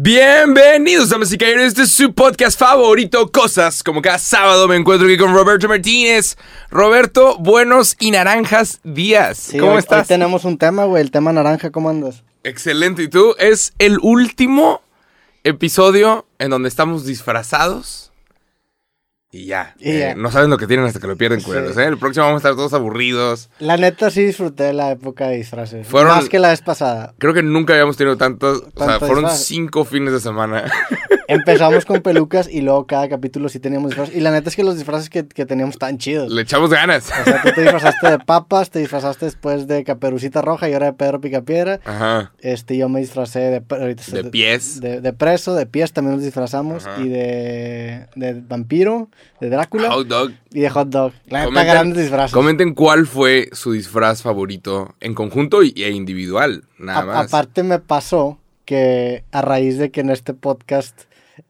Bienvenidos, damas y caballeros. Este es su podcast favorito, Cosas. Como cada sábado me encuentro aquí con Roberto Martínez. Roberto, buenos y naranjas días. Sí, ¿Cómo hoy- estás? Hoy tenemos un tema, güey, el tema naranja, ¿cómo andas? Excelente. ¿Y tú? Es el último episodio en donde estamos disfrazados. Y ya. Y Eh, ya. No saben lo que tienen hasta que lo pierden, Sí. culeros. ¿eh? El próximo vamos a estar todos aburridos. La neta sí disfruté de la época de disfraces. Fueron- Más que la vez pasada. Creo que nunca habíamos tenido tantos. O sea, fueron cinco fines de semana. Empezamos con pelucas y luego cada capítulo sí teníamos disfraces. Y la neta es que los disfraces que, que teníamos tan chidos. Le echamos ganas. O sea, tú te disfrazaste de papas, te disfrazaste después de Caperucita Roja y ahora de Pedro Picapiedra. Ajá. Este, yo me disfracé de... De pies. De, de preso, de pies también nos disfrazamos. Ajá. Y de, de vampiro, de Drácula Hot dog. y de hot dog. La neta, Comenten- grandes disfraces. Comenten cuál fue su disfraz favorito en conjunto e individual, nada A- más. Aparte me pasó que a raíz de que en este podcast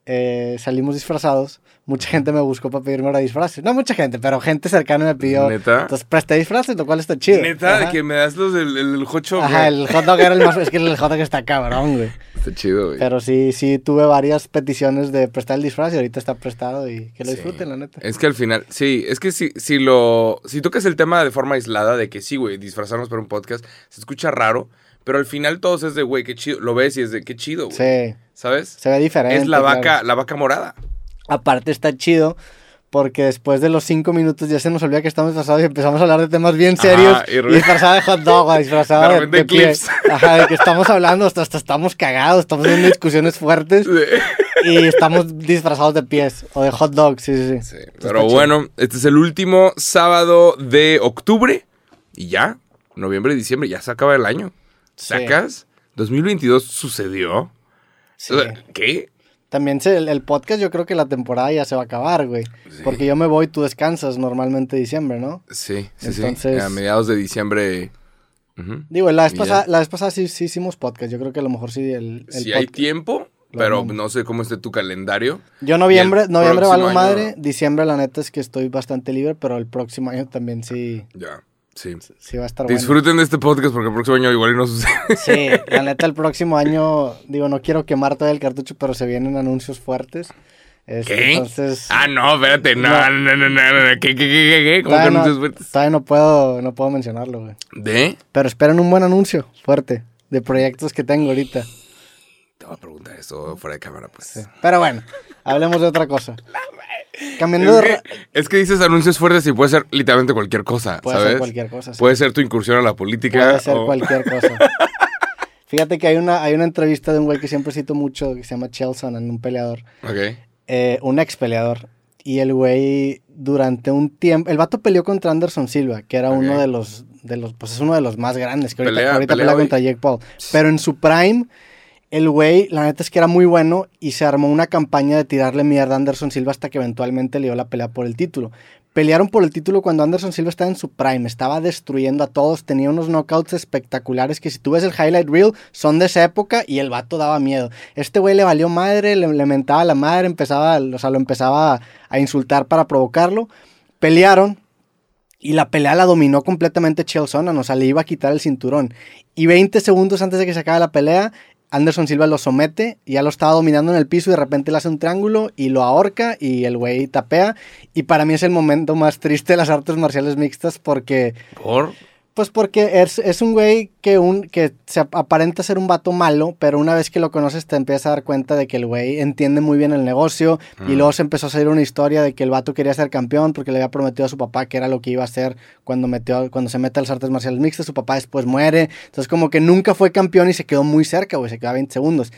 eh, salimos disfrazados, mucha gente me buscó para pedirme ahora disfraces. No mucha gente, pero gente cercana me pidió. ¿Neta? Entonces presté disfraces, lo cual está chido. Neta, Ajá. que me das los del el, el jocho. Ajá, güey. el hot dog era el más... Es que el hot dog está cabrón, güey. Está chido, güey. Pero sí, sí tuve varias peticiones de prestar el disfraz y ahorita está prestado y que lo Sí. disfruten, la neta. Es que al final, sí, es que si, si lo. Si tocas el tema de forma aislada, de que sí, güey, disfrazarnos para un podcast, se escucha raro, pero al final todos es de, güey, qué chido. Lo ves y es de, qué chido, güey. Sí, ¿Sabes? se ve diferente. Es la claro. vaca, la vaca morada. Aparte está chido porque después de los cinco minutos ya se nos olvida que estamos disfrazados y empezamos a hablar de temas bien Ajá, serios. y y re- disfrazado de hot dog, o disfrazado De de, de clips. Ajá, de que estamos hablando, hasta, hasta estamos cagados, estamos teniendo discusiones fuertes y estamos disfrazados de pies o de hot dog, sí, sí, sí. Pero chido. bueno, este es el último sábado de octubre y ya, noviembre y diciembre, ya se acaba el año. Sí. ¿Sacas? 2022 sucedió. Sí. ¿Qué? También se- el, el podcast yo creo que la temporada ya se va a acabar, güey. Sí. Porque yo me voy, tú descansas normalmente diciembre, ¿no? Sí, sí, Entonces- sí. A mediados de diciembre. Digo, la vez pasada, la vez pasada sí, sí hicimos podcast, yo creo que a lo mejor sí el, el Si hay tiempo, pero no sé cómo esté tu calendario. Yo noviembre, noviembre valgo año- madre, diciembre la neta es que estoy bastante libre, pero el próximo año también sí, Ya, sí. sí va a estar bueno. Disfruten de este podcast porque el próximo año igual y no sucede. Sí, la neta el próximo año, digo, no quiero quemar todo el cartucho, pero se vienen anuncios fuertes. Este, ¿Qué? Entonces, Ah, no, espérate. No, No. no, no, no, no. ¿Qué, qué, qué, qué, qué? ¿Cómo que anuncios no, fuertes? todavía no puedo, no puedo mencionarlo, güey. ¿De? Pero esperen un buen anuncio fuerte de proyectos que tengo ahorita. Te voy a preguntar eso fuera de cámara, pues. Sí. Pero bueno, hablemos de otra cosa. Cambiando Es de... que, es que dices anuncios fuertes y puede ser literalmente cualquier cosa, Puede ¿sabes? ser cualquier cosa. sí. Puede ser tu incursión a la política. Puede ser o- cualquier cosa. Fíjate que hay una, hay una entrevista de un güey que siempre cito mucho, que se llama Chelson, un peleador, Ok. eh, un ex peleador. Y el güey, durante un tiempo, el vato peleó contra Anderson Silva, que era uno de los, de los, pues es uno de los más grandes, que ahorita Pelea- ahorita pelea contra Jake Paul. Pero en su prime, el güey, la neta es que era muy bueno y se armó una campaña de tirarle mierda a Anderson Silva hasta que eventualmente le dio la pelea por el título. Pelearon por el título cuando Anderson Silva estaba en su prime, estaba destruyendo a todos, tenía unos knockouts espectaculares que si tú ves el highlight reel son de esa época y el vato daba miedo. Este güey le valió madre, le, mentaba a la madre, empezaba, o sea, lo empezaba a, a insultar para provocarlo. Pelearon, y la pelea la dominó completamente Chael Sonnen, o sea, le iba a quitar el cinturón. Y 20 segundos antes de que se acabe la pelea, Anderson Silva lo somete, ya lo estaba dominando en el piso y de repente le hace un triángulo y lo ahorca y el güey tapea. Y para mí es el momento más triste de las artes marciales mixtas porque ¿Por? Pues porque es, es un güey que, un, que se ap- aparenta ser un vato malo, pero una vez que lo conoces te empiezas a dar cuenta de que el güey entiende muy bien el negocio y luego se empezó a salir una historia de que el vato quería ser campeón porque le había prometido a su papá que era lo que iba a hacer cuando, metió, cuando se mete a las artes marciales mixtas, su papá después muere, entonces como que nunca fue campeón y se quedó muy cerca, güey, se quedó a 20 segundos.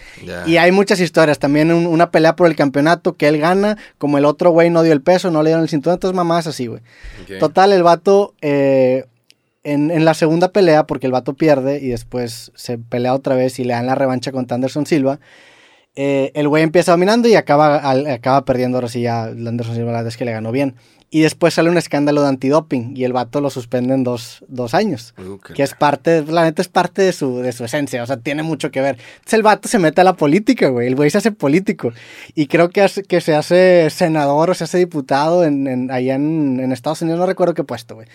Y hay muchas historias, también un- una pelea por el campeonato que él gana, como el otro güey no dio el peso, no le dieron el cinturón, entonces mamás así, güey. Total, el vato eh, en, en la segunda pelea, porque el vato pierde y después se pelea otra vez y le dan la revancha contra Anderson Silva, eh, el güey empieza dominando y acaba, acaba perdiendo. Ahora sí, ya Anderson Silva la es que le ganó bien. Y después sale un escándalo de antidoping y el vato lo suspenden dos, dos años. Qué Que es parte, la neta es parte de su, de su esencia, o sea, tiene mucho que ver. Entonces el vato se mete a la política, güey, el güey se hace político. Y creo que, hace- que se hace senador o se hace diputado en, en- allá en, en Estados Unidos, no recuerdo qué puesto, güey.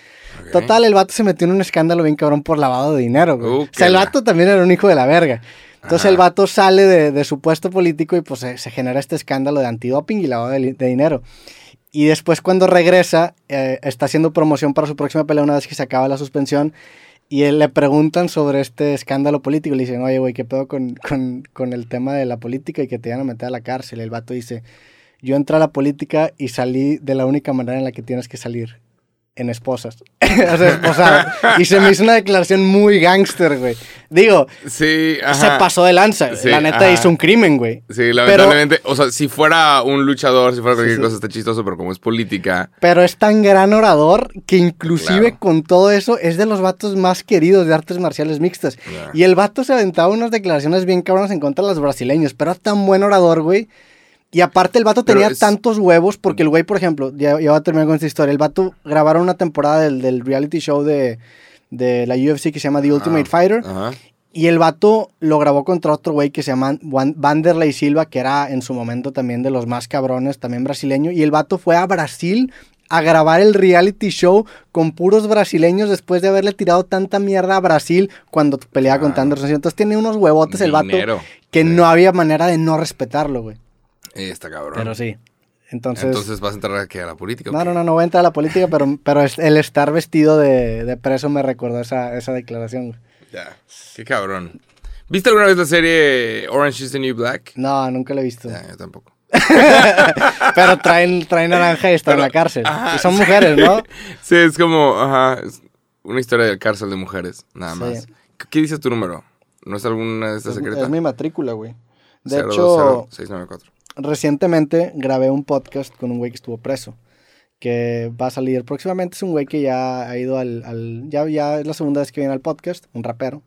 Ok. Total, el vato se metió en un escándalo bien cabrón por lavado de dinero, güey. Uh, o sea, el vato también era un hijo de la verga. Entonces Ajá. el vato sale de, de su puesto político y pues se, se genera este escándalo de antidoping y lavado de, de dinero. Y después cuando regresa, eh, está haciendo promoción para su próxima pelea una vez que se acaba la suspensión. Y le preguntan sobre este escándalo político. Le dicen, oye, güey, ¿qué pedo con, con, con el tema de la política y que te iban a meter a la cárcel? El vato dice, yo entré a la política y salí de la única manera en la que tienes que salir. En esposas. o sea, esposado. Y se me hizo una declaración muy gángster, güey. Digo, Sí, se pasó de lanza. Sí, la neta ajá. hizo un crimen, güey. Sí, lamentablemente. O sea, si fuera un luchador, si fuera cualquier sí. cosa, está chistoso, pero como es política. Pero es tan gran orador que inclusive Claro. con todo eso es de los vatos más queridos de artes marciales mixtas. Ya. Y el vato se aventaba unas declaraciones bien cabronas en contra de los brasileños, pero era tan buen orador, güey. Y aparte el vato tenía es- tantos huevos, porque el güey, por ejemplo, ya, ya voy a terminar con esta historia, el vato grabaron una temporada del, del reality show de, de la UFC que se llama The Ultimate Fighter. Ajá. Y el vato lo grabó contra otro güey que se llama Vanderlei Silva, que era en su momento también de los más cabrones, también brasileño. Y el vato fue a Brasil a grabar el reality show con puros brasileños después de haberle tirado tanta mierda a Brasil cuando peleaba Ah. Anderson. Entonces tiene unos huevotes el vato Dinero. que Sí. no había manera de no respetarlo, güey. Eh, Está cabrón. Pero sí. Entonces, Entonces vas a entrar aquí a la política. ¿o no, no, no, no voy a entrar a la política, pero, pero el estar vestido de, de preso me recordó esa, esa declaración. Ya. Qué cabrón. ¿Viste alguna vez la serie Orange is the New Black? No, nunca lo he visto. Ya, yo tampoco. Pero traen, traen naranja y están en la cárcel. ajá, y son mujeres, ¿no? Sí, es como, ajá, es una historia de cárcel de mujeres, nada Sí. más. ¿Qué- ¿Qué dice tu número? ¿No es alguna de estas Es, secretas? es mi matrícula, güey. De 020-694. hecho, recientemente grabé un podcast con un güey que estuvo preso. Que va a salir próximamente. Es un güey que ya ha ido al. al- ya, ya es la segunda vez que viene al podcast, un rapero.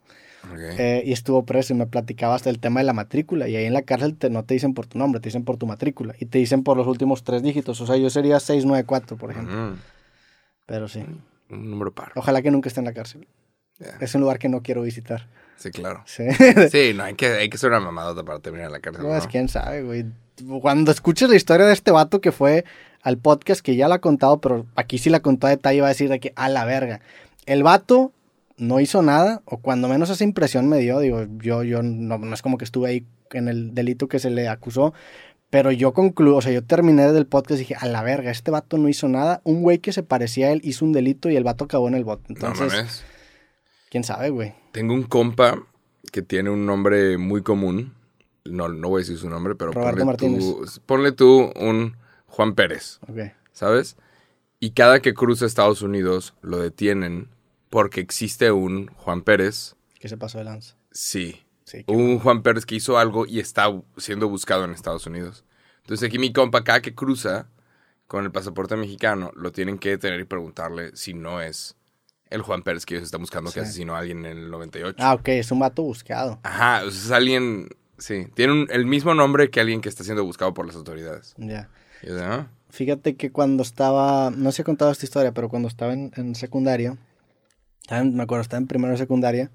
Ok. eh, y estuvo preso y me platicaba hasta el tema de la matrícula. Y ahí en la cárcel te, no te dicen por tu nombre, te dicen por tu matrícula. Y te dicen por los últimos tres dígitos. O sea, yo sería 694, por ejemplo. Mm, Pero sí. un número par. Ojalá que nunca esté en la cárcel. Ya. Es un lugar que no quiero visitar. Sí, claro. Sí. Sí, no, hay que, hay que ser una mamadota para terminar la cárcel. No, ¿no? es quién sabe, güey. Cuando escuches la historia de este vato que fue al podcast, que ya la ha contado, pero aquí sí la contó a detalle, va a decir de que a la verga. El vato no hizo nada, o cuando menos esa impresión me dio, digo, yo, yo no, no es como que estuve ahí en el delito que se le acusó, pero yo concluyo, o sea, yo terminé del podcast y dije, a la verga, este vato no hizo nada, un güey que se parecía a él hizo un delito y el vato acabó en el bot. No Entonces, mames. quién sabe, güey. Tengo un compa que tiene un nombre muy común. No, no voy a decir su nombre, pero Roberto ponle tú, ponle tú un Juan Pérez, Ok. ¿sabes? Y cada que cruza Estados Unidos lo detienen porque existe un Juan Pérez, Que se pasó de lanza. sí, Sí, un Juan Pérez que hizo algo y está siendo buscado en Estados Unidos. Entonces aquí mi compa, cada que cruza con el pasaporte mexicano, lo tienen que detener y preguntarle si no es el Juan Pérez que ellos están buscando que asesinó a alguien en el 98. Ah, ok, es un vato buscado. Ajá, es alguien, sí, tiene un- el mismo nombre que alguien que está siendo buscado por las autoridades. Ya. Y yo de, ah, Fíjate que cuando estaba, no sé he contado esta historia, pero cuando estaba en, en secundaria, estaba en- me acuerdo, estaba en primero de secundaria,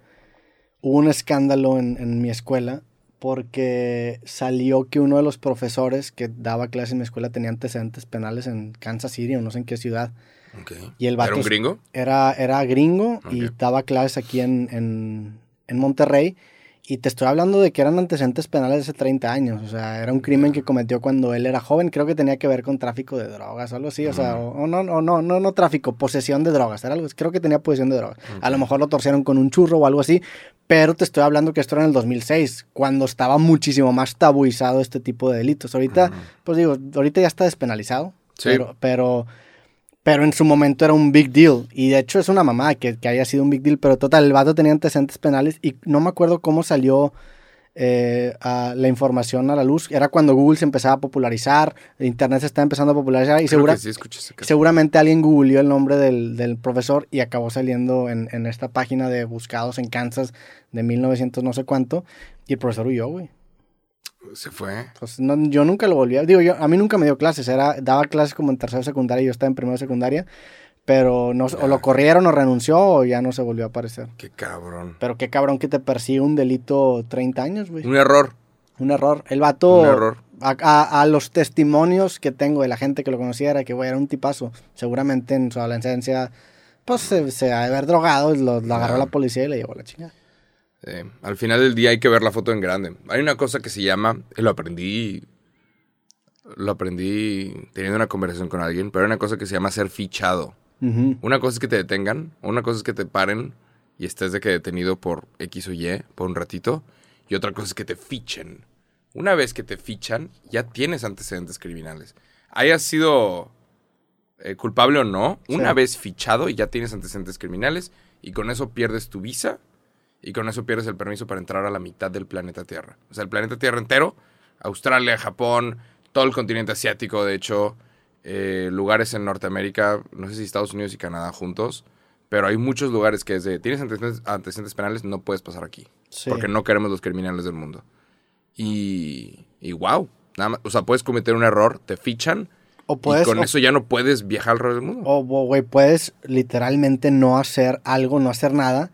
hubo un escándalo en, en mi escuela porque salió que uno de los profesores que daba clases en mi escuela tenía antecedentes penales en Kansas City o no sé en qué ciudad. Ok. Y el vato ¿Era un gringo? Era, era gringo y Ok. daba clases aquí en, en, en Monterrey. Y te estoy hablando de que eran antecedentes penales de hace 30 años. O sea, era un crimen que cometió cuando él era joven. Creo que tenía que ver con tráfico de drogas o algo así. O sea, o, o no, o no, no, no tráfico, posesión de drogas. Era algo, creo que tenía posesión de drogas. A lo mejor lo torcieron con un churro o algo así. Pero te estoy hablando que esto era en el 2006, cuando estaba muchísimo más tabuizado este tipo de delitos. Ahorita, pues digo, ahorita ya está despenalizado. Sí. Pero, pero, pero en su momento era un big deal. Y de hecho es una mamada que, que haya sido un big deal. Pero total, el vato tenía antecedentes penales y no me acuerdo cómo salió eh, a la información a la luz. Era cuando Google se empezaba a popularizar, Internet se estaba empezando a popularizar y segura- sí seguramente alguien googleó el nombre del, del profesor y acabó saliendo en, en esta página de buscados en Kansas de 1900 no sé cuánto. Y el profesor huyó, güey. Se fue. Pues no, yo nunca lo volví a... Digo, yo, a mí nunca me dio clases. Era, daba clases como en tercero secundaria y yo estaba en primero secundaria. Pero no, o lo corrieron o renunció o ya no se volvió a aparecer. Qué cabrón. Pero qué cabrón que te persigue un delito 30 años, güey. Un error. Un error. El vato... Un error. A, a- a los testimonios que tengo de la gente que lo conocía era que, güey, era un tipazo. Seguramente en su adolescencia, pues se, se haber drogado, y lo, lo agarró la policía y le llevó la chingada. Eh, al final del día hay que ver la foto en grande. Hay una cosa que se llama, y lo aprendí, lo aprendí teniendo una conversación con alguien, pero hay una cosa que se llama ser fichado. Una cosa es que te detengan, una cosa es que te paren y estés de que detenido por X o Y por un ratito, y otra cosa es que te fichen. Una vez que te fichan, ya tienes antecedentes criminales. Hayas sido eh, culpable o no, una vez fichado y ya tienes antecedentes criminales, y con eso pierdes tu visa, y con eso pierdes el permiso para entrar a la mitad del planeta Tierra. O sea, el planeta Tierra entero, Australia, Japón, todo el continente asiático, de hecho, eh, lugares en Norteamérica, no sé si Estados Unidos y Canadá juntos, pero hay muchos lugares que es de, tienes antecedentes, antecedentes penales, no puedes pasar aquí, Sí. porque no queremos los criminales del mundo. Y, y wow, nada más, o sea, puedes cometer un error, te fichan, O puedes, y con o- eso ya no puedes viajar alrededor del mundo. O, o, güey, puedes literalmente no hacer algo, no hacer nada,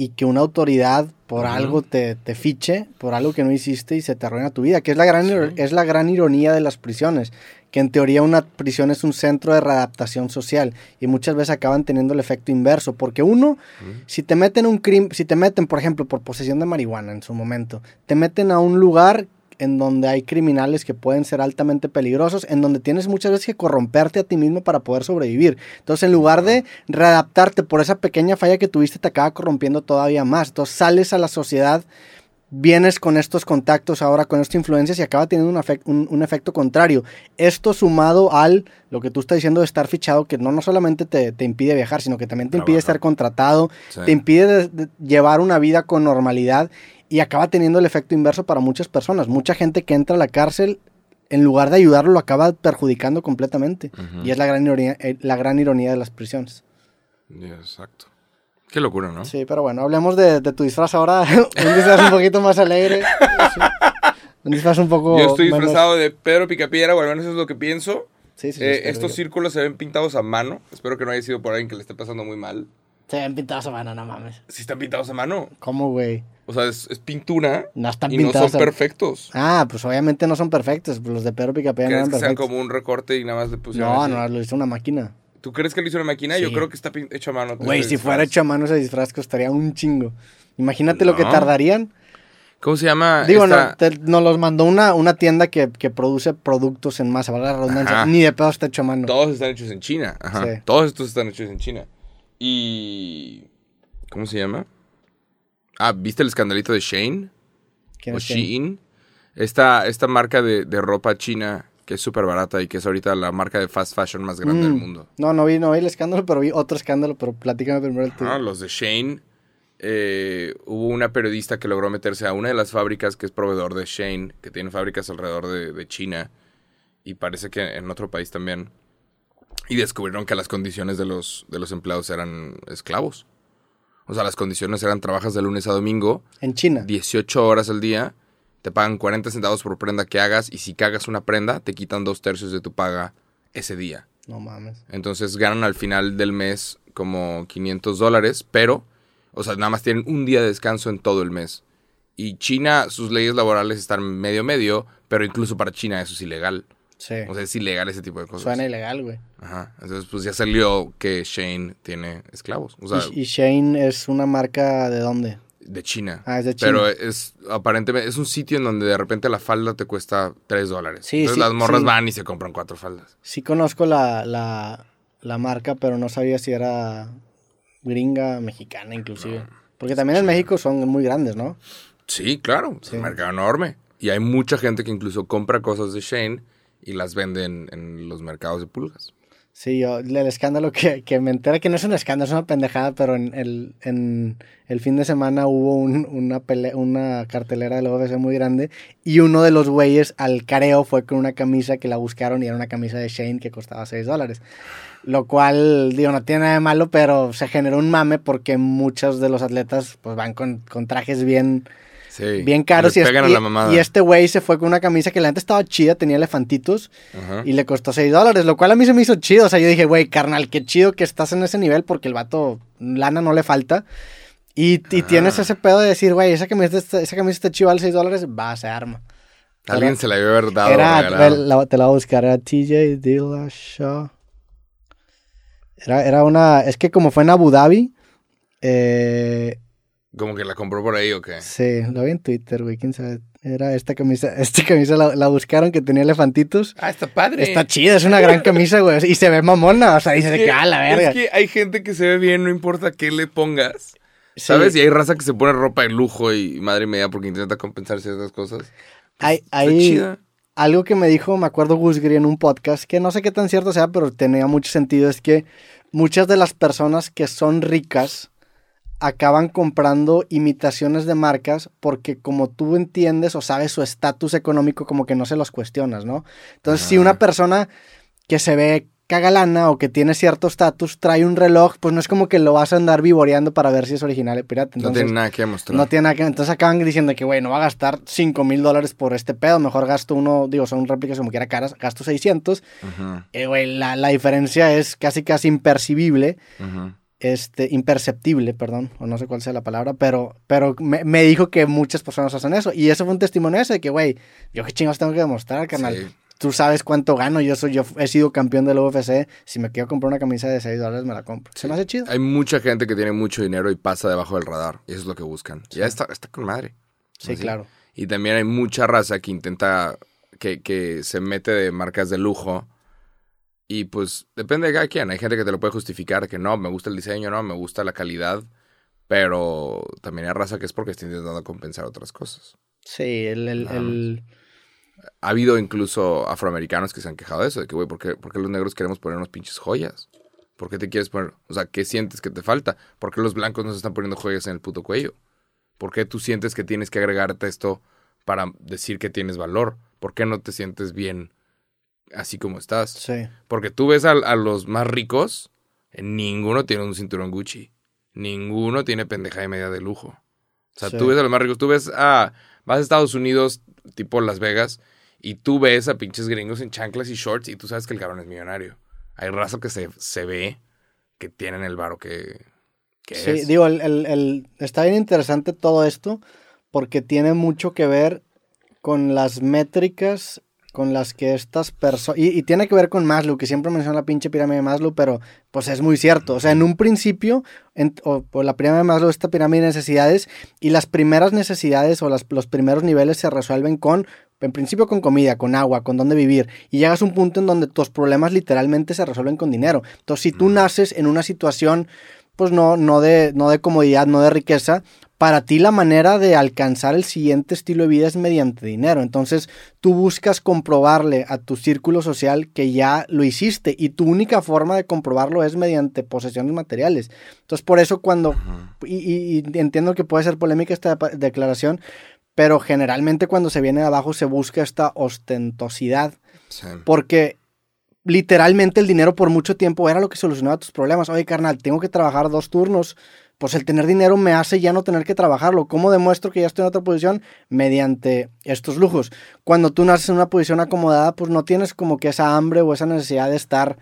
y que una autoridad por algo te, te fiche, por algo que no hiciste y se te arruina tu vida, que es la, gran, Sí. es la gran ironía de las prisiones, que en teoría una prisión es un centro de readaptación social, y muchas veces acaban teniendo el efecto inverso, porque uno, si te meten un crimen, si te meten, por ejemplo, por posesión de marihuana en su momento, te meten a un lugar en donde hay criminales que pueden ser altamente peligrosos, en donde tienes muchas veces que corromperte a ti mismo para poder sobrevivir. Entonces, en lugar de readaptarte por esa pequeña falla que tuviste, te acaba corrompiendo todavía más. Entonces, sales a la sociedad, vienes con estos contactos ahora, con estas influencias y acaba teniendo un, un- un efecto contrario. Esto sumado al, lo que tú estás diciendo de estar fichado, que no, no solamente te, te impide viajar, sino que también te impide estar contratado, Sí. te impide de- de llevar una vida con normalidad y acaba teniendo el efecto inverso para muchas personas. Mucha gente que entra a la cárcel, en lugar de ayudarlo, lo acaba perjudicando completamente. Y es la gran, ironía, eh, la gran ironía de las prisiones. Exacto. Qué locura, ¿no? Sí, pero bueno, hablemos de, de tu disfraz ahora. un disfraz un poquito más alegre. Sí. Un disfraz un poco. Yo estoy menos- disfrazado de Pedro Picapiedra, o al menos eso es lo que pienso. Sí, sí, sí, Eh, estos círculos se ven pintados a mano. Espero que no haya sido por alguien que le esté pasando muy mal. Se ven pintados a mano, no mames. Si están pintados a mano. ¿Cómo, güey? O sea, es, es pintura No están y no son a- perfectos. Ah, pues obviamente no son perfectos. Los de Pedro Picapiedra no ¿Crees eran que sean perfectos. como un recorte y nada más le pusieron No, así? no, lo hizo una máquina. ¿Tú crees que lo hizo una máquina? Yo Sí. creo que está hecho a mano. Güey, si fuera hecho a mano ese disfraz costaría un chingo. Imagínate lo que tardarían. ¿Cómo se llama? Digo, esta- no, te- nos los mandó una, una tienda que, que produce productos en masa, ¿verdad? La redundancia. Ajá. Ni de pedo está hecho a mano. Todos están hechos en China. Ajá. Sí. Todos estos están hechos en China. Y... ¿Cómo se llama? Ah, ¿viste el escandalito de Shane? ¿Quién o es? Shein. Esta, esta marca de, de ropa china que es súper barata y que es ahorita la marca de fast fashion más grande del Mm. mundo. No, no vi, no vi el escándalo, pero vi otro escándalo, pero platícame primero el tuyo. Ah, los de Shane. eh, hubo una periodista que logró meterse a una de las fábricas que es proveedor de Shane, que tiene fábricas alrededor de, de China y parece que en otro país también. Y descubrieron que las condiciones de los, de los empleados eran esclavos. O sea, las condiciones eran trabajas de lunes a domingo, En China. 18 horas al día, te pagan 40 centavos por prenda que hagas y si cagas una prenda, te quitan dos tercios de tu paga ese día. No mames. Entonces ganan al final del mes como 500 dólares, pero, o sea, nada más tienen un día de descanso en todo el mes. Y China, sus leyes laborales están medio medio, pero incluso para China eso es ilegal. Sí. O sea, es ilegal ese tipo de cosas. Suena ilegal, güey. Ajá. Entonces, pues ya salió que Shane tiene esclavos. O sea, ¿Y, y Shane es una marca de dónde? de China. Ah, es de China. Pero es, aparentemente, es un sitio en donde de repente la falda te cuesta 3 dólares. Sí, Entonces sí, las morras sí. van y se compran cuatro faldas. Sí conozco la, la, la marca, pero no sabía si era gringa, mexicana inclusive. Porque también en México son muy grandes, ¿no? Sí, claro, es un mercado enorme. Y hay mucha gente que incluso compra cosas de Shane y las vende en, los mercados de pulgas. Sí, yo, el escándalo que, que me enteré que no es un escándalo, es una pendejada, pero en el, en el fin de semana hubo un- una, una cartelera de la UFC muy grande y uno de los güeyes al careo fue con una camisa que la buscaron y era una camisa de Shane que costaba 6 dólares. Lo cual, digo, no tiene nada de malo, pero se generó un mame porque muchos de los atletas pues van con, con trajes bien, Sí. bien caros y, es- pegan a y- la mamada. y este güey se fue con una camisa que la neta estaba chida, tenía elefantitos Ajá. y le costó 6 dólares, lo cual a mí se me hizo chido. O sea, yo dije, güey, carnal, qué chido que estás en ese nivel porque el vato, lana no le falta. Y, y tienes ese pedo de decir, güey, esa camisa, está- esa camisa está chida, vale 6 dólares, va, se arma. Alguien era- se la debe haber dado. Era, la- te la voy a buscar, era TJ Dillashaw. Era, era una, es que como fue en Abu Dhabi, eh, Como que la compró por ahí o qué. Sí, lo vi en Twitter, güey, quién sabe. Era esta camisa, esta camisa la, la buscaron que tenía elefantitos. Ah, está padre. Está chida, es una gran camisa, güey. Y se ve mamona, o sea, dice que- ah, la verga. Es que hay gente que se ve bien, no importa qué le pongas. Sí. ¿Sabes? Y hay raza que se pone ropa de lujo y madre mía porque intenta compensar ciertas cosas. Hay, Está hay chida. algo que me dijo, me acuerdo Gus Gris en un podcast, que no sé qué tan cierto sea, pero tenía mucho sentido, es que muchas de las personas que son ricas acaban comprando imitaciones de marcas porque como tú entiendes o sabes su estatus económico, como que no se los cuestionas, ¿no? Entonces, si una persona que se ve cagalana o que tiene cierto estatus trae un reloj, pues no es como que lo vas a andar vivoreando para ver si es original o pirata. no Entonces, tiene nada que demostrar. no tiene nada que Entonces acaban diciendo que, güey, no va a gastar 5 mil dólares por este pedo. Mejor gasto uno, digo, son réplicas como quiera caras, gasto 600. Ujú, Eh, güey, la, la diferencia es casi, casi impercibible, ujú. Este, imperceptible, perdón, o no sé cuál sea la palabra, pero, pero me, me dijo que muchas personas hacen eso. Y eso fue un testimonio ese de que, güey, yo qué chingados tengo que demostrar, carnal. Sí. Tú sabes cuánto gano, yo soy, yo he sido campeón del UFC. Si me quiero comprar una camisa de 6 dólares, me la compro. Se me hace chido. Hay mucha gente que tiene mucho dinero y pasa debajo del radar. Y eso es lo que buscan. Ya está, está con madre. Sí, Así. claro. Y también hay mucha raza que intenta, que, que se mete de marcas de lujo. Y pues depende de cada quien. Hay gente que te lo puede justificar, que no, me gusta el diseño, no, me gusta la calidad. Pero también hay raza que es porque está intentando compensar otras cosas. Sí, el, el, Ha habido incluso afroamericanos que se han quejado de eso, de que, güey, ¿por qué, por qué los negros queremos ponernos pinches joyas? ¿Por qué te quieres poner? O sea, ¿qué sientes que te falta? ¿Por qué los blancos no se están poniendo joyas en el puto cuello? ¿Por qué tú sientes que tienes que agregarte esto para decir que tienes valor? ¿Por qué no te sientes bien así como estás? sí. Porque tú ves a, a los más ricos, eh, ninguno tiene un cinturón Gucci. Ninguno tiene pendeja de media de lujo. O sea, Sí. tú ves a los más ricos, tú ves a... Vas a Estados Unidos, tipo Las Vegas, y tú ves a pinches gringos en chanclas y shorts y tú sabes que el cabrón es millonario. Hay raza que se, se ve que tienen el varo que, que Sí, es. digo, el, el- el- está bien interesante todo esto porque tiene mucho que ver con las métricas con las que estas personas... Y, y tiene que ver con Maslow, que siempre menciona la pinche pirámide de Maslow, pero pues es muy cierto. O sea, en un principio, en, o, o la pirámide de Maslow, esta pirámide de necesidades, y las primeras necesidades o las- los primeros niveles se resuelven con, en principio con comida, con agua, con dónde vivir. Y llegas a un punto en donde tus problemas literalmente se resuelven con dinero. Entonces, si tú naces en una situación pues no, no, de, no de comodidad, no de riqueza, para ti la manera de alcanzar el siguiente estilo de vida es mediante dinero. Entonces tú buscas comprobarle a tu círculo social que ya lo hiciste y tu única forma de comprobarlo es mediante posesiones materiales. Entonces por eso cuando, y, y- y entiendo que puede ser polémica esta declaración, pero generalmente cuando se viene de abajo se busca esta ostentosidad Sí. porque literalmente el dinero por mucho tiempo era lo que solucionaba tus problemas. Oye, carnal, tengo que trabajar dos turnos. Pues el tener dinero me hace ya no tener que trabajarlo. ¿Cómo demuestro que ya estoy en otra posición? Mediante estos lujos. Cuando tú naces en una posición acomodada, pues no tienes como que esa hambre o esa necesidad de estar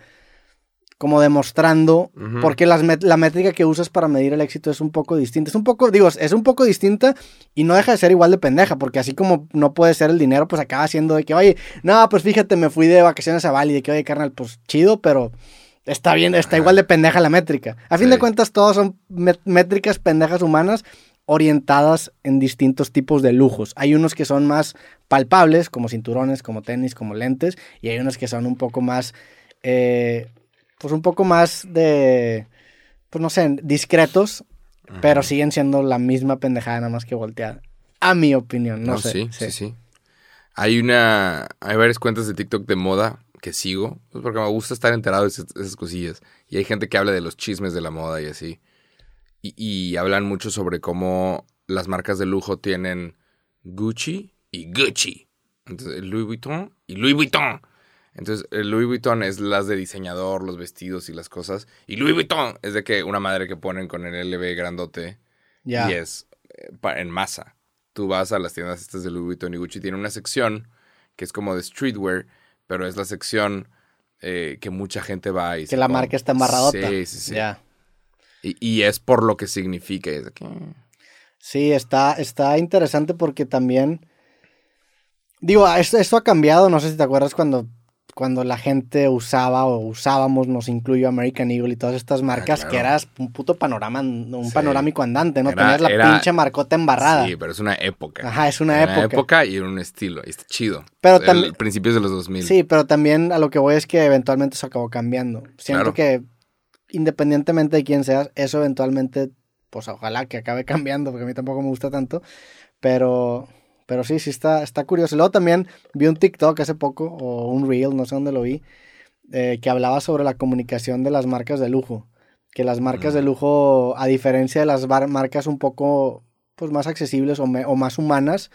como demostrando, porque las la métrica que usas para medir el éxito es un poco distinta. Es un poco, digo, es un poco distinta y no deja de ser igual de pendeja, porque así como no puede ser el dinero, pues acaba siendo de que, oye, no, pues fíjate, me fui de vacaciones a Bali, de que, oye, carnal, pues chido, pero está bien, está igual de pendeja la métrica. A fin Sí. de cuentas, todos son métricas pendejas humanas orientadas en distintos tipos de lujos. Hay unos que son más palpables, como cinturones, como tenis, como lentes, y hay unos que son un poco más, eh, pues un poco más de, pues no sé, discretos, pero siguen siendo la misma pendejada, nada más que volteada. A mi opinión, no, No, sé. sí, sí, sí. Hay una. Hay varias cuentas de TikTok de moda que sigo. Pues porque me gusta estar enterado de esas, esas cosillas. Y hay gente que habla de los chismes de la moda y así. Y, y hablan mucho sobre cómo las marcas de lujo tienen Gucci y Gucci. Entonces, Louis Vuitton y Louis Vuitton. Entonces, el Louis Vuitton es las de diseñador, los vestidos y las cosas. Y Louis Vuitton es de que una madre que ponen con el LV grandote Ya. y es eh, en masa. Tú vas a las tiendas estas de Louis Vuitton y Gucci, tiene una sección que es como de streetwear, pero es la sección eh, que mucha gente va y Que se la compra. marca está embarradota. Sí, sí, sí. Ya. Y, y es por lo que significa. es que, Sí, está, está interesante porque también. Digo, esto, esto ha cambiado. No sé si te acuerdas cuando, cuando la gente usaba o usábamos, nos incluyo American Eagle y todas estas marcas, claro. que eras un puto panorama, un Sí. panorámico andante, ¿no? Era- Tenías la era- pinche marcota embarrada. Sí, pero es una época. Ajá, es una Era época. y era un estilo. Y está chido. Pero también- Principios de los 2000. Sí, pero también a lo que voy es que eventualmente eso acabó cambiando. Siento Claro. que independientemente de quién seas, eso eventualmente, pues ojalá que acabe cambiando, porque a mí tampoco me gusta tanto. Pero, pero sí, sí está, está curioso. Luego también vi un TikTok hace poco, o un reel, no sé dónde lo vi, eh, que hablaba sobre la comunicación de las marcas de lujo. Que las marcas Mm. de lujo, a diferencia de las bar- marcas un poco pues, más accesibles o más humanas,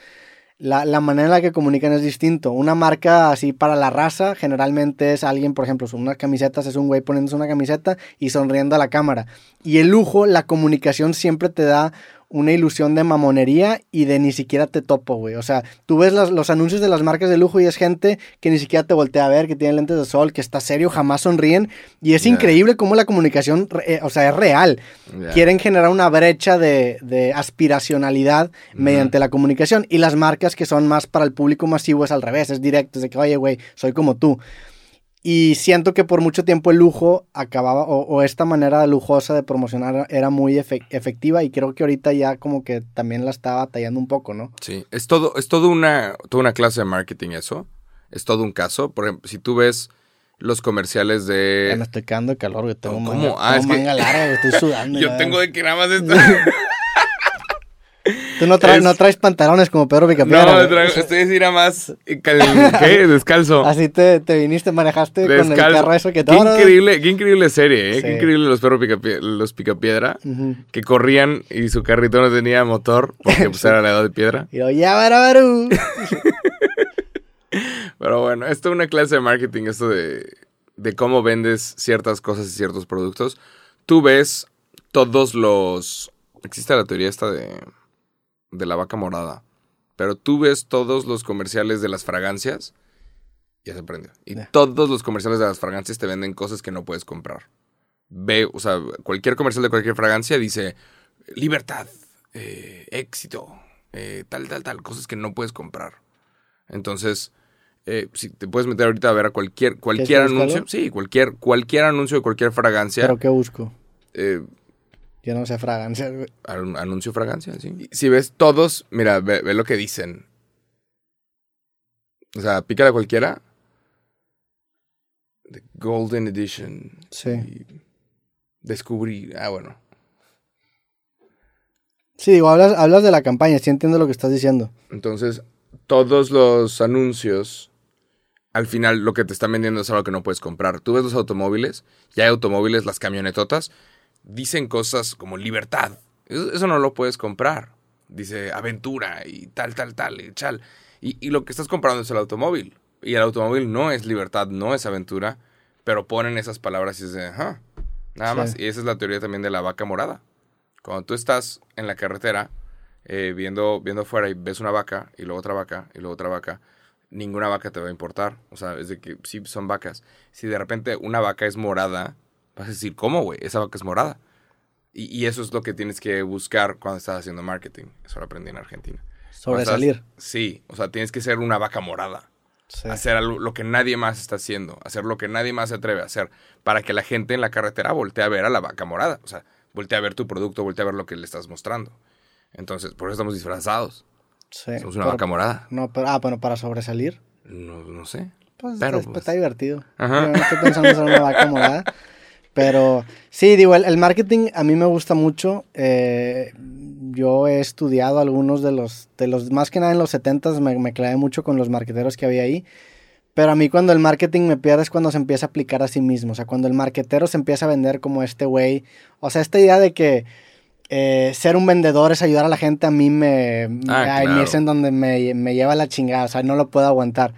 la, la manera en la que comunican es distinto. Una marca así para la raza generalmente es alguien, por ejemplo, son unas camisetas, es un güey poniéndose una camiseta y sonriendo a la cámara. Y el lujo, la comunicación siempre te da una ilusión de mamonería y de ni siquiera te topo, güey. O sea, tú ves los anuncios de las marcas de lujo y es gente que ni siquiera te voltea a ver, que tiene lentes de sol, que está serio, jamás sonríen. Y es increíble cómo la comunicación, eh, o sea, es real quieren generar una brecha de, de aspiracionalidad mediante la comunicación y las marcas que son más para el público masivo es al revés, es directo, es de que, oye, güey, soy como tú. Y siento que por mucho tiempo el lujo acababa, o, o esta manera lujosa de promocionar era muy efe- efectiva y creo que ahorita ya como que también la está batallando un poco, ¿no? Sí, es todo, es todo una, toda una clase de marketing eso. Es todo un caso. Por ejemplo, si tú ves los comerciales Ya de... me estoy cagando de calor, güey. Tengo, ¿Cómo? manga, Ah, tengo es que- manga larga, güey, estoy sudando. Yo tengo de que nada más esto... Tú no, traes es- no traes pantalones como Pedro Picapiedra. no, traigo- estoy a decir a más... cal- ¿Qué? Descalzo. Así te, te viniste, manejaste con el carro eso que Qué todo. increíble, qué increíble serie, ¿eh? Sí. Qué increíble los perros picapie- los picapiedra. Ujú. Que corrían y su carrito no tenía motor porque pues, era la edad de piedra. Y yo, ya, barabaru. Pero bueno, esto es una clase de marketing, esto de, de cómo vendes ciertas cosas y ciertos productos. Tú ves todos los... Existe la teoría esta de, de la vaca morada. Pero tú ves todos los comerciales de las fragancias. Ya se prendió. Y Ya. todos los comerciales de las fragancias te venden cosas que no puedes comprar. Ve, o sea, cualquier comercial de cualquier fragancia dice libertad, eh, éxito, eh, tal, tal, tal, cosas que no puedes comprar. Entonces, eh, si te puedes meter ahorita a ver a cualquier, cualquier anuncio, sí, cualquier, cualquier anuncio de cualquier fragancia, ¿Pero qué busco? Yo no sé fragancias, güey. An- anuncio fragancia, sí. Si ves todos, mira, ve, ve lo que dicen. O sea, pícale a cualquiera. The Golden Edition. Sí. Y descubrir. Ah, bueno. Sí, digo, hablas, hablas de la campaña, sí entiendo lo que estás diciendo. Entonces, todos los anuncios, al final lo que te están vendiendo es algo que no puedes comprar. Tú ves los automóviles, ya hay automóviles, las camionetotas, dicen cosas como libertad. Eso, no lo puedes comprar. Dice aventura y tal, tal, tal, y tal. Y, y lo que estás comprando es el automóvil. Y el automóvil no es libertad, no es aventura, pero ponen esas palabras y de, ajá, nada Sí. más. Y esa es la teoría también de la vaca morada. Cuando tú estás en la carretera, eh, viendo, viendo afuera y ves una vaca, y luego otra vaca, y luego otra vaca, ninguna vaca te va a importar. O sea, es de que sí son vacas. Si de repente una vaca es morada, vas a decir, ¿cómo, güey? Esa vaca es morada. Y, y eso es lo que tienes que buscar cuando estás haciendo marketing. Eso lo aprendí en Argentina. Estás- Sobresalir. Sí, o sea, tienes que ser una vaca morada. Sí. Hacer algo, lo que nadie más está haciendo. Hacer lo que nadie más se atreve a hacer. Para que la gente en la carretera voltee a ver a la vaca morada. O sea, voltee a ver tu producto, voltee a ver lo que le estás mostrando. Entonces, por eso estamos disfrazados. Sí, Somos una pero- vaca morada. No, pero, ah, bueno, para sobresalir. No, no sé. Pues, Pero, está, pues. está divertido. Ajá. Yo no estoy pensando en ser una vaca morada. Pero sí, digo, el, el marketing a mí me gusta mucho. Eh, yo he estudiado algunos de los, de los, más que nada en los 70s me, me clavé mucho con los marqueteros que había ahí. Pero a mí cuando el marketing me pierde es cuando se empieza a aplicar a sí mismo. O sea, cuando el marquetero se empieza a vender como este güey. O sea, esta idea de que eh, ser un vendedor es ayudar a la gente a mí me... Ah, a mí claro. es en donde me, me lleva la chingada. O sea, no lo puedo aguantar.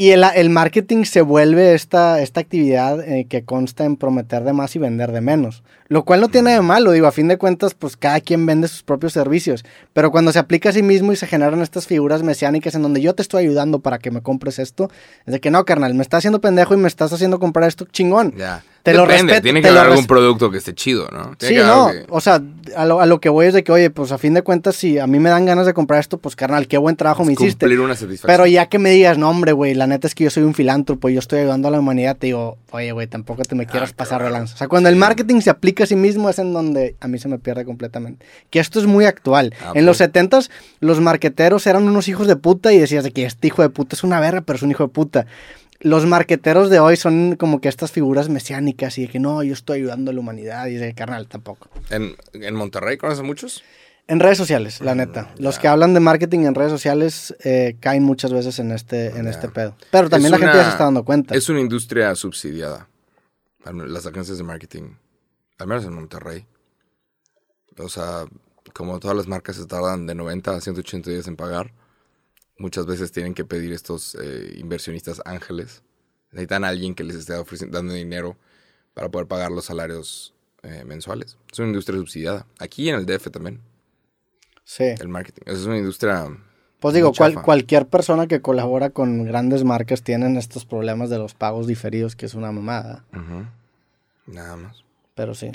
Y el, el marketing se vuelve esta, esta actividad eh, que consta en prometer de más y vender de menos. Lo cual no tiene de malo, digo, a fin de cuentas, pues cada quien vende sus propios servicios. Pero cuando se aplica a sí mismo y se generan estas figuras mesiánicas en donde yo te estoy ayudando para que me compres esto, es de que no, carnal, me estás haciendo pendejo y me estás haciendo comprar esto chingón. Te lo Depende, respeto. tiene que lo haber algún producto que esté chido, ¿no? Tiene Sí, que no, que- o sea, a lo, a lo que voy es de que, oye, pues a fin de cuentas, si a mí me dan ganas de comprar esto, pues carnal, qué buen trabajo me hiciste. cumplir una satisfacción. Pero ya que me digas, no, hombre, güey, la neta es que yo soy un filántropo y yo estoy ayudando a la humanidad, te digo, oye, güey, tampoco te me quieras qué pasar de lanza. O sea, cuando el marketing se aplica a sí mismo es en donde a mí se me pierde completamente. Que esto es muy actual. Ah, en los pues. 70s, los marqueteros eran unos hijos de puta y decías de que este hijo de puta es una verga, pero es un hijo de puta. Los marqueteros de hoy son como que estas figuras mesiánicas y de que no, yo estoy ayudando a la humanidad y de carnal tampoco. ¿En, en Monterrey conoces muchos? En redes sociales, la neta. Los que hablan de marketing en redes sociales eh, caen muchas veces en este, en este pedo. Pero también Es la gente ya se está dando cuenta. Es una industria subsidiada. Las agencias de marketing. Al menos en Monterrey. O sea, como todas las marcas se tardan de 90 a 180 días en pagar, muchas veces tienen que pedir estos eh, inversionistas ángeles. Necesitan a alguien que les esté ofreciendo, dando dinero para poder pagar los salarios eh, mensuales. Es una industria subsidiada. Aquí en el DF también, Sí. el marketing. Es una industria... Pues digo, cual- cualquier persona que colabora con grandes marcas tienen estos problemas de los pagos diferidos, que es una mamada. Nada más. Pero sí.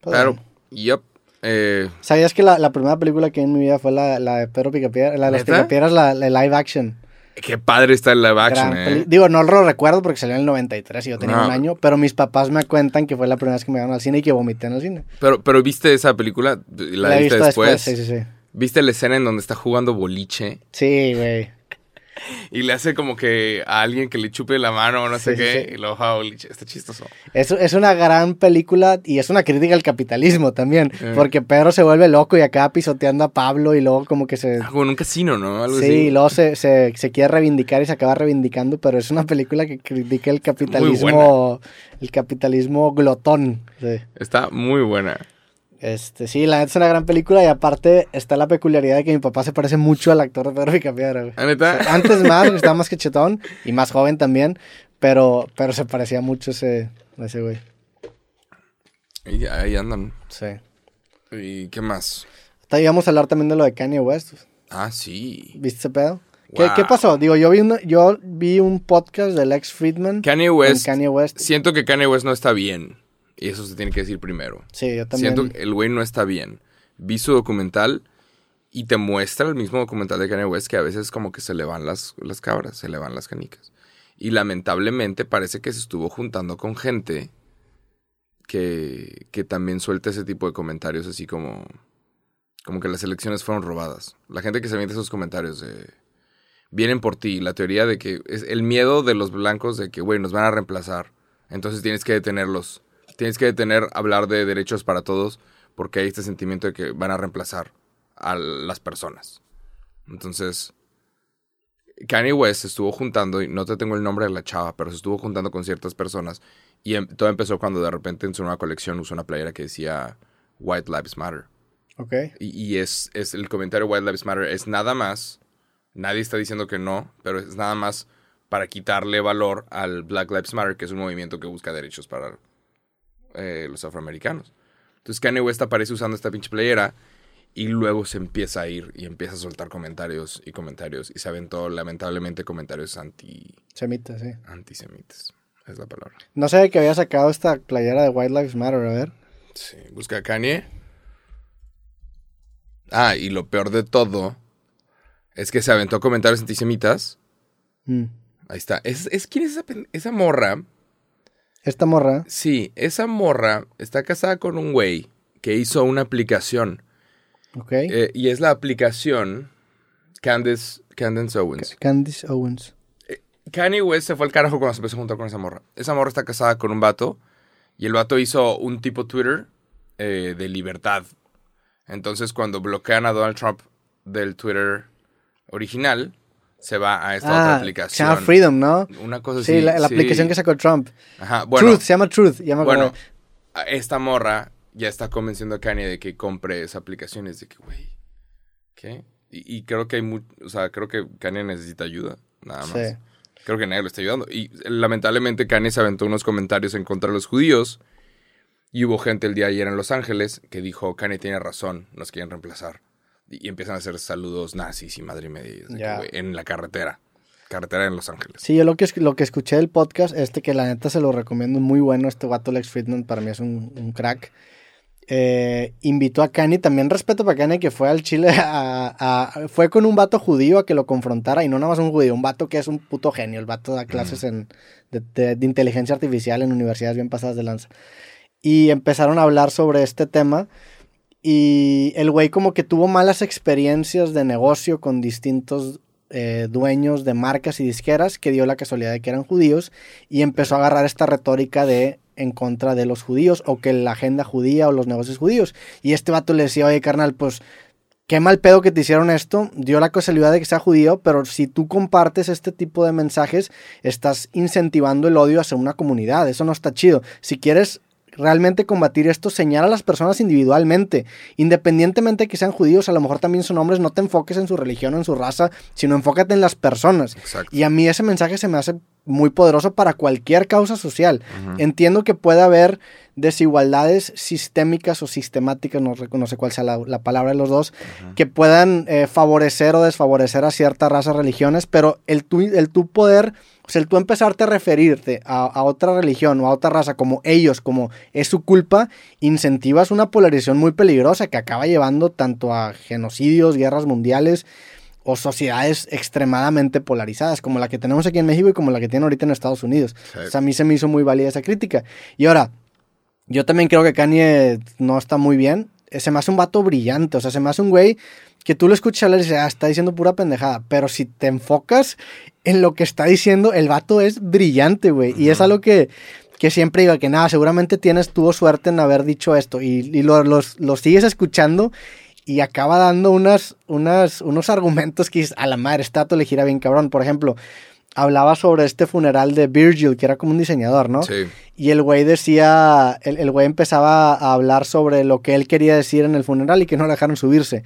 Pues Pero, bueno. yup. Eh, ¿Sabías que la, la primera película que vi en mi vida fue la, la de Pedro Picapiedra? La de las ¿Neta? Picapiedras, la, la live action. Qué padre está el live action, eh. Digo, no lo recuerdo porque salió en el 93 y yo tenía No. un año, pero mis papás me cuentan que fue la primera vez que me llevaron al cine y que vomité en el cine. Pero, pero viste esa película, la, he viste visto después. Sí, sí, sí. ¿Viste la escena en donde está jugando boliche Sí, güey. Y le hace como que a alguien que le chupe la mano o no sé Sí, qué sí. y lo boliche? Está chistoso. Es, es una gran película y es una crítica al capitalismo también, Eh. porque Pedro se vuelve loco y acaba pisoteando a Pablo y luego como que se... Ah, Como en un casino, ¿no? Algo Sí, así. y luego se, se, se quiere reivindicar y se acaba reivindicando, pero es una película que critica el capitalismo, el capitalismo glotón. Sí. Está muy buena. Este, sí, la neta es una gran película y aparte está la peculiaridad de que mi papá se parece mucho al actor de Pedro Picapiedra. güey. ¿La neta? Antes más, porque estaba más que chetón y más joven también, pero, pero se parecía mucho ese, ese güey. Y ahí andan. Sí. ¿Y qué más? Hasta íbamos a hablar también de lo de Kanye West. Ah, sí. ¿Viste ese pedo? ¿Qué, Wow. qué pasó? Digo, yo vi, una- yo vi un podcast del ex Friedman Kanye West. Kanye West. Siento que Kanye West no está bien. Y eso se tiene que decir primero. Sí, yo también. Siento que el güey no está bien. Vi su documental y te muestra el mismo documental de Kanye West que a veces como que se le van las, las cabras, se le van las canicas. Y lamentablemente parece que se estuvo juntando con gente que, que también suelta ese tipo de comentarios así como, como que las elecciones fueron robadas. La gente que se avienta esos comentarios de... Vienen por ti, la teoría de que es el miedo de los blancos de que, güey, nos van a reemplazar. Entonces tienes que detenerlos. Tienes que detener hablar de derechos para todos porque hay este sentimiento de que van a reemplazar a las personas. Entonces, Kanye West se estuvo juntando, y no te tengo el nombre de la chava, pero se estuvo juntando con ciertas personas. Y em- todo empezó cuando de repente en su nueva colección usó una playera que decía White Lives Matter. Ok. Y, y es, es el comentario White Lives Matter es nada más, nadie está diciendo que no, pero es nada más para quitarle valor al Black Lives Matter, que es un movimiento que busca derechos para eh, los afroamericanos. Entonces Kanye West aparece usando esta pinche playera y luego se empieza a ir y empieza a soltar comentarios y comentarios y se aventó lamentablemente comentarios anti, Semita, sí. antisemitas. Es la palabra. No sé que había sacado esta playera de White Lives Matter, a ver. Sí, busca a Kanye. Ah, y lo peor de todo es que se aventó comentarios antisemitas. Mm. Ahí está. Es, es quién es esa, esa morra. Esta morra. Sí, esa morra está casada con un güey que hizo una aplicación. Ok. Eh, y es la aplicación Candace, Candace Owens. Candice Owens. Kanye West se fue al carajo cuando se empezó a juntar con esa morra. Esa morra está casada con un vato y el vato hizo un tipo Twitter eh, de libertad. Entonces cuando bloquean a Donald Trump del Twitter original, se va a esta otra Ah, se aplicación. llama Freedom, ¿no? Una cosa así. Sí, la, la sí. aplicación que sacó Trump. Ajá, bueno, Truth, se llama Truth. Bueno, esta morra ya está convenciendo a Kanye de que compre esa aplicación. Es de que, güey, ¿qué? Y, y creo que hay mucho, o sea, creo que Kanye necesita ayuda, nada más. Sí. Creo que nadie lo está ayudando. Y lamentablemente Kanye se aventó unos comentarios en contra de los judíos. Y hubo gente el día de ayer en Los Ángeles que dijo, Kanye tiene razón, nos quieren reemplazar. Y, empiezan a hacer saludos nazis y madre media en la carretera. carretera en Los Ángeles. Sí, yo lo que, lo que escuché del podcast, este que la neta se lo recomiendo, muy bueno, este vato Lex Friedman para mí es un, un crack. Eh, invitó a Kanye, también respeto para Kanye que fue al Chile, a, a- fue con un vato judío a que lo confrontara, y no nada más un judío, un vato que es un puto genio, el vato da clases en, de, de- de inteligencia artificial en universidades bien pasadas de lanza. Y empezaron a hablar sobre este tema. Y el güey como que tuvo malas experiencias de negocio con distintos eh, dueños de marcas y disqueras que dio la casualidad de que eran judíos y empezó a agarrar esta retórica de en contra de los judíos o que la agenda judía o los negocios judíos. Y este vato le decía, oye carnal, pues qué mal pedo que te hicieron esto, dio la casualidad de que sea judío, pero si tú compartes este tipo de mensajes, estás incentivando el odio hacia una comunidad, eso no está chido. Si quieres realmente combatir esto, señala a las personas individualmente, independientemente de que sean judíos, a lo mejor también son hombres, no te enfoques en su religión o en su raza, sino enfócate en las personas. Exacto. Y a mí ese mensaje se me hace muy poderoso para cualquier causa social. Entiendo que puede haber desigualdades sistémicas o sistemáticas, no, no sé cuál sea la, la palabra de los dos, que puedan eh, favorecer o desfavorecer a ciertas razas, religiones, pero el tú, el tú poder, sea, el tú empezarte a referirte a, a otra religión o a otra raza como ellos, como es su culpa, incentivas una polarización muy peligrosa que acaba llevando tanto a genocidios, guerras mundiales o sociedades extremadamente polarizadas, como la que tenemos aquí en México y como la que tienen ahorita en Estados Unidos. O sea, a mí se me hizo muy válida esa crítica. Y ahora, yo también creo que Kanye no está muy bien. Se me hace un vato brillante, o sea, se me hace un güey que tú lo escuchas hablar y dices, ah, está diciendo pura pendejada. Pero si te enfocas en lo que está diciendo, el vato es brillante, güey. Y es algo que, que siempre digo, que nada, seguramente tienes, tuvo suerte en haber dicho esto. Y, y lo, los- sigues escuchando y acaba dando unas, unas, unos argumentos que dices, a la madre, este dato le gira bien cabrón. Por ejemplo, hablaba sobre este funeral de Virgil, que era como un diseñador, ¿no? Sí. Y el güey decía, el, el güey empezaba a hablar sobre lo que él quería decir en el funeral y que no le dejaron subirse.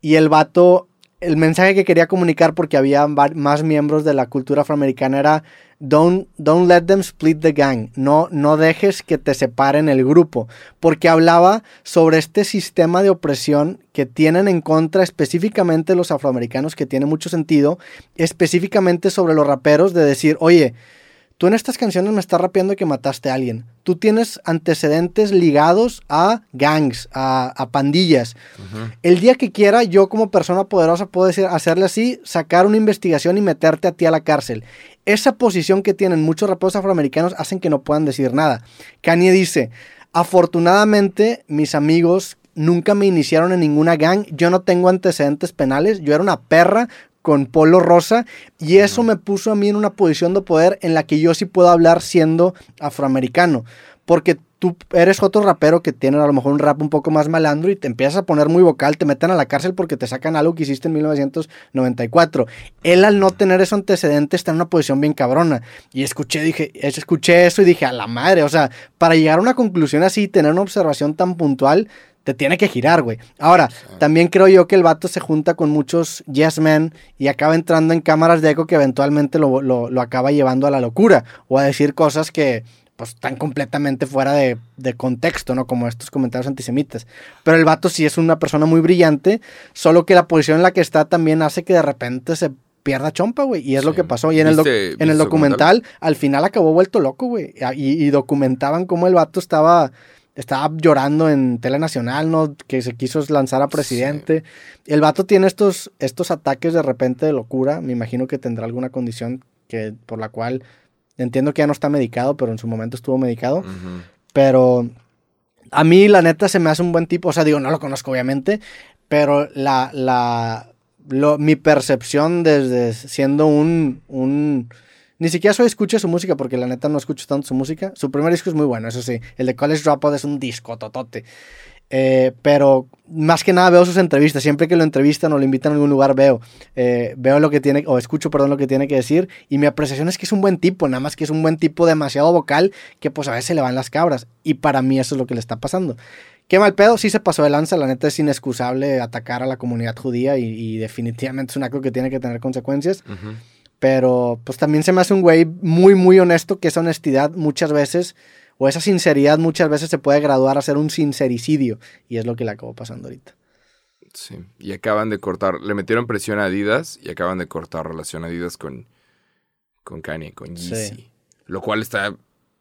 Y el vato, el mensaje que quería comunicar porque había más miembros de la cultura afroamericana era, don't, don't let them split the gang, no, no dejes que te separen el grupo, porque hablaba sobre este sistema de opresión que tienen en contra específicamente los afroamericanos, que tiene mucho sentido, específicamente sobre los raperos, de decir, oye, tú en estas canciones me estás rapeando que mataste a alguien. Tú tienes antecedentes ligados a gangs, a, a pandillas. El día que quiera, yo como persona poderosa puedo decir, hacerle así, sacar una investigación y meterte a ti a la cárcel. Esa posición que tienen muchos raperos afroamericanos hacen que no puedan decir nada. Kanye dice, afortunadamente mis amigos nunca me iniciaron en ninguna gang, yo no tengo antecedentes penales, yo era una perra con polo rosa y eso me puso a mí en una posición de poder en la que yo sí puedo hablar siendo afroamericano. Porque tú eres otro rapero que tiene a lo mejor un rap un poco más malandro y te empiezas a poner muy vocal, te meten a la cárcel porque te sacan algo que hiciste en 1994. Él al no tener esos antecedentes está en una posición bien cabrona. Y escuché, dije, escuché eso y dije, a la madre, o sea, para llegar a una conclusión así y tener una observación tan puntual, te tiene que girar, güey. Ahora, también creo yo que el vato se junta con muchos yes men y acaba entrando en cámaras de eco que eventualmente lo, lo- lo acaba llevando a la locura o a decir cosas que pues están completamente fuera de, de contexto, ¿no? Como estos comentarios antisemitas. Pero el vato sí es una persona muy brillante, solo que la posición en la que está también hace que de repente se pierda chompa, güey. Y es lo que pasó. Y en el, doc- ¿Viste- en el documental, al final acabó vuelto loco, güey. Y, y documentaban cómo el vato estaba estaba llorando en tele nacional, ¿no? Que se quiso lanzar a presidente. El vato tiene estos, estos ataques de repente de locura. Me imagino que tendrá alguna condición que, por la cual entiendo que ya no está medicado, pero en su momento estuvo medicado. Pero a mí, la neta, se me hace un buen tipo. O sea, digo, no lo conozco, obviamente. Pero la. la lo- mi percepción desde siendo un. un ni siquiera soy escucho su música porque la neta no escucho tanto su música. Su primer disco es muy bueno, eso sí. El de College Dropout es un disco totote. Eh, pero más que nada veo sus entrevistas. Siempre que lo entrevistan o lo invitan a algún lugar veo. eh, veo lo que tiene, o escucho, perdón, lo que tiene que decir. Y mi apreciación es que es un buen tipo, nada más que es un buen tipo demasiado vocal que pues a veces le van las cabras. Y para mí eso es lo que le está pasando. Qué mal pedo, sí se pasó de lanza, la neta es inexcusable atacar a la comunidad judía y, definitivamente es un acto que tiene que tener consecuencias. Ujú. Pero pues también se me hace un güey muy, muy honesto, que esa honestidad muchas veces, o esa sinceridad muchas veces se puede graduar a ser un sincericidio. Y es lo que le acabó pasando ahorita. Sí. Y acaban de cortar, le metieron presión a Adidas y acaban de cortar relación Adidas con, con Kanye, con Yeezy. Lo cual está,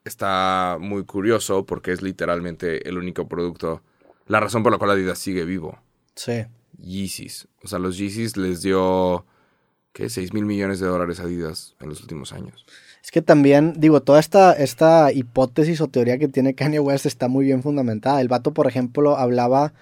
está muy curioso porque es literalmente el único producto, la razón por la cual Adidas sigue vivo. Sí. Yeezys. O sea, los Yeezys les dio, ¿qué? 6 mil millones de dólares Adidas en los últimos años. Es que también, digo, toda esta, esta hipótesis o teoría que tiene Kanye West está muy bien fundamentada. El vato, por ejemplo, hablaba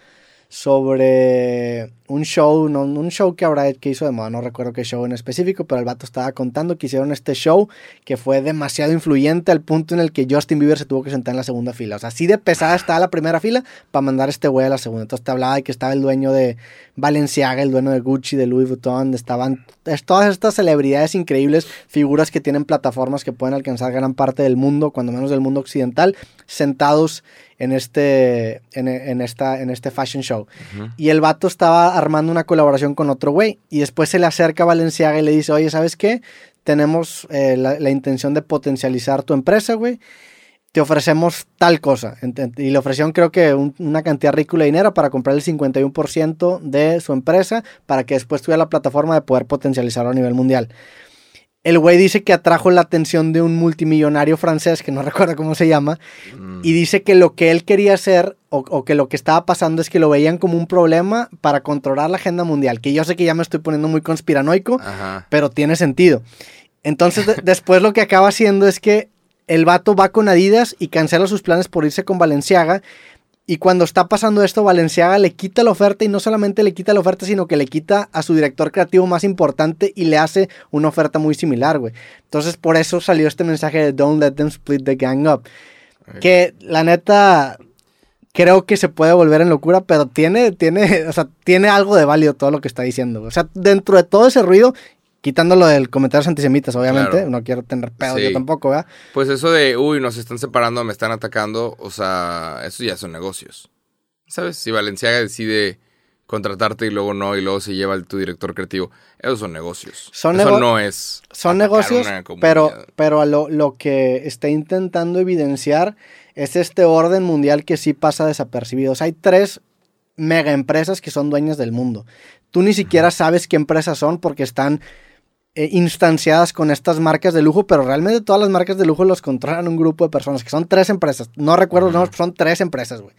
sobre un show, no, un show que habrá que hizo de moda, no recuerdo qué show en específico, pero el vato estaba contando que hicieron este show que fue demasiado influyente al punto en el que Justin Bieber se tuvo que sentar en la segunda fila. O sea, así de pesada estaba la primera fila para mandar a este güey a la segunda. Entonces te hablaba de que estaba el dueño de Balenciaga, el dueño de Gucci, de Louis Vuitton, estaban todas estas celebridades increíbles, figuras que tienen plataformas que pueden alcanzar gran parte del mundo, cuando menos del mundo occidental, sentados en este, en, esta, en este fashion show. Y el vato estaba armando una colaboración con otro güey. Y después se le acerca a Valenciaga y le dice, oye, ¿sabes qué? Tenemos eh, la, intención de potencializar tu empresa, güey. Te ofrecemos tal cosa. Y le ofrecieron creo que una cantidad ridícula de dinero para comprar el 51% de su empresa para que después tuviera la plataforma de poder potencializarlo a nivel mundial. El güey dice que atrajo la atención de un multimillonario francés, que no recuerdo cómo se llama, mm. y dice que lo que él quería hacer o, que lo que estaba pasando es que lo veían como un problema para controlar la agenda mundial, que yo sé que ya me estoy poniendo muy conspiranoico, pero tiene sentido. Entonces después lo que acaba haciendo es que el vato va con Adidas y cancela sus planes por irse con Valenciaga y cuando está pasando esto, Valenciaga le quita la oferta y no solamente le quita la oferta, sino que le quita a su director creativo más importante y le hace una oferta muy similar, güey. Entonces, por eso salió este mensaje de Don't let them split the gang up. Que la neta, creo que se puede volver en locura, pero tiene, tiene, o sea, tiene algo de válido todo lo que está diciendo. O sea, dentro de todo ese ruido, Quitándolo del comentarios antisemitas, obviamente. No quiero tener pedo yo tampoco, ¿verdad? Pues eso de, uy, nos están separando, me están atacando. O sea, eso ya son negocios. ¿Sabes? Si Valenciaga decide contratarte y luego no, y luego se lleva tu director creativo. Esos son negocios. Son eso no es. Son negocios, pero, pero lo, lo que está intentando evidenciar es este orden mundial que sí pasa desapercibido. hay tres mega empresas que son dueñas del mundo. Tú ni siquiera sabes qué empresas son porque están eh, instanciadas con estas marcas de lujo, pero realmente todas las marcas de lujo los controlan un grupo de personas, que son tres empresas. No recuerdo los nombres, son tres empresas, güey.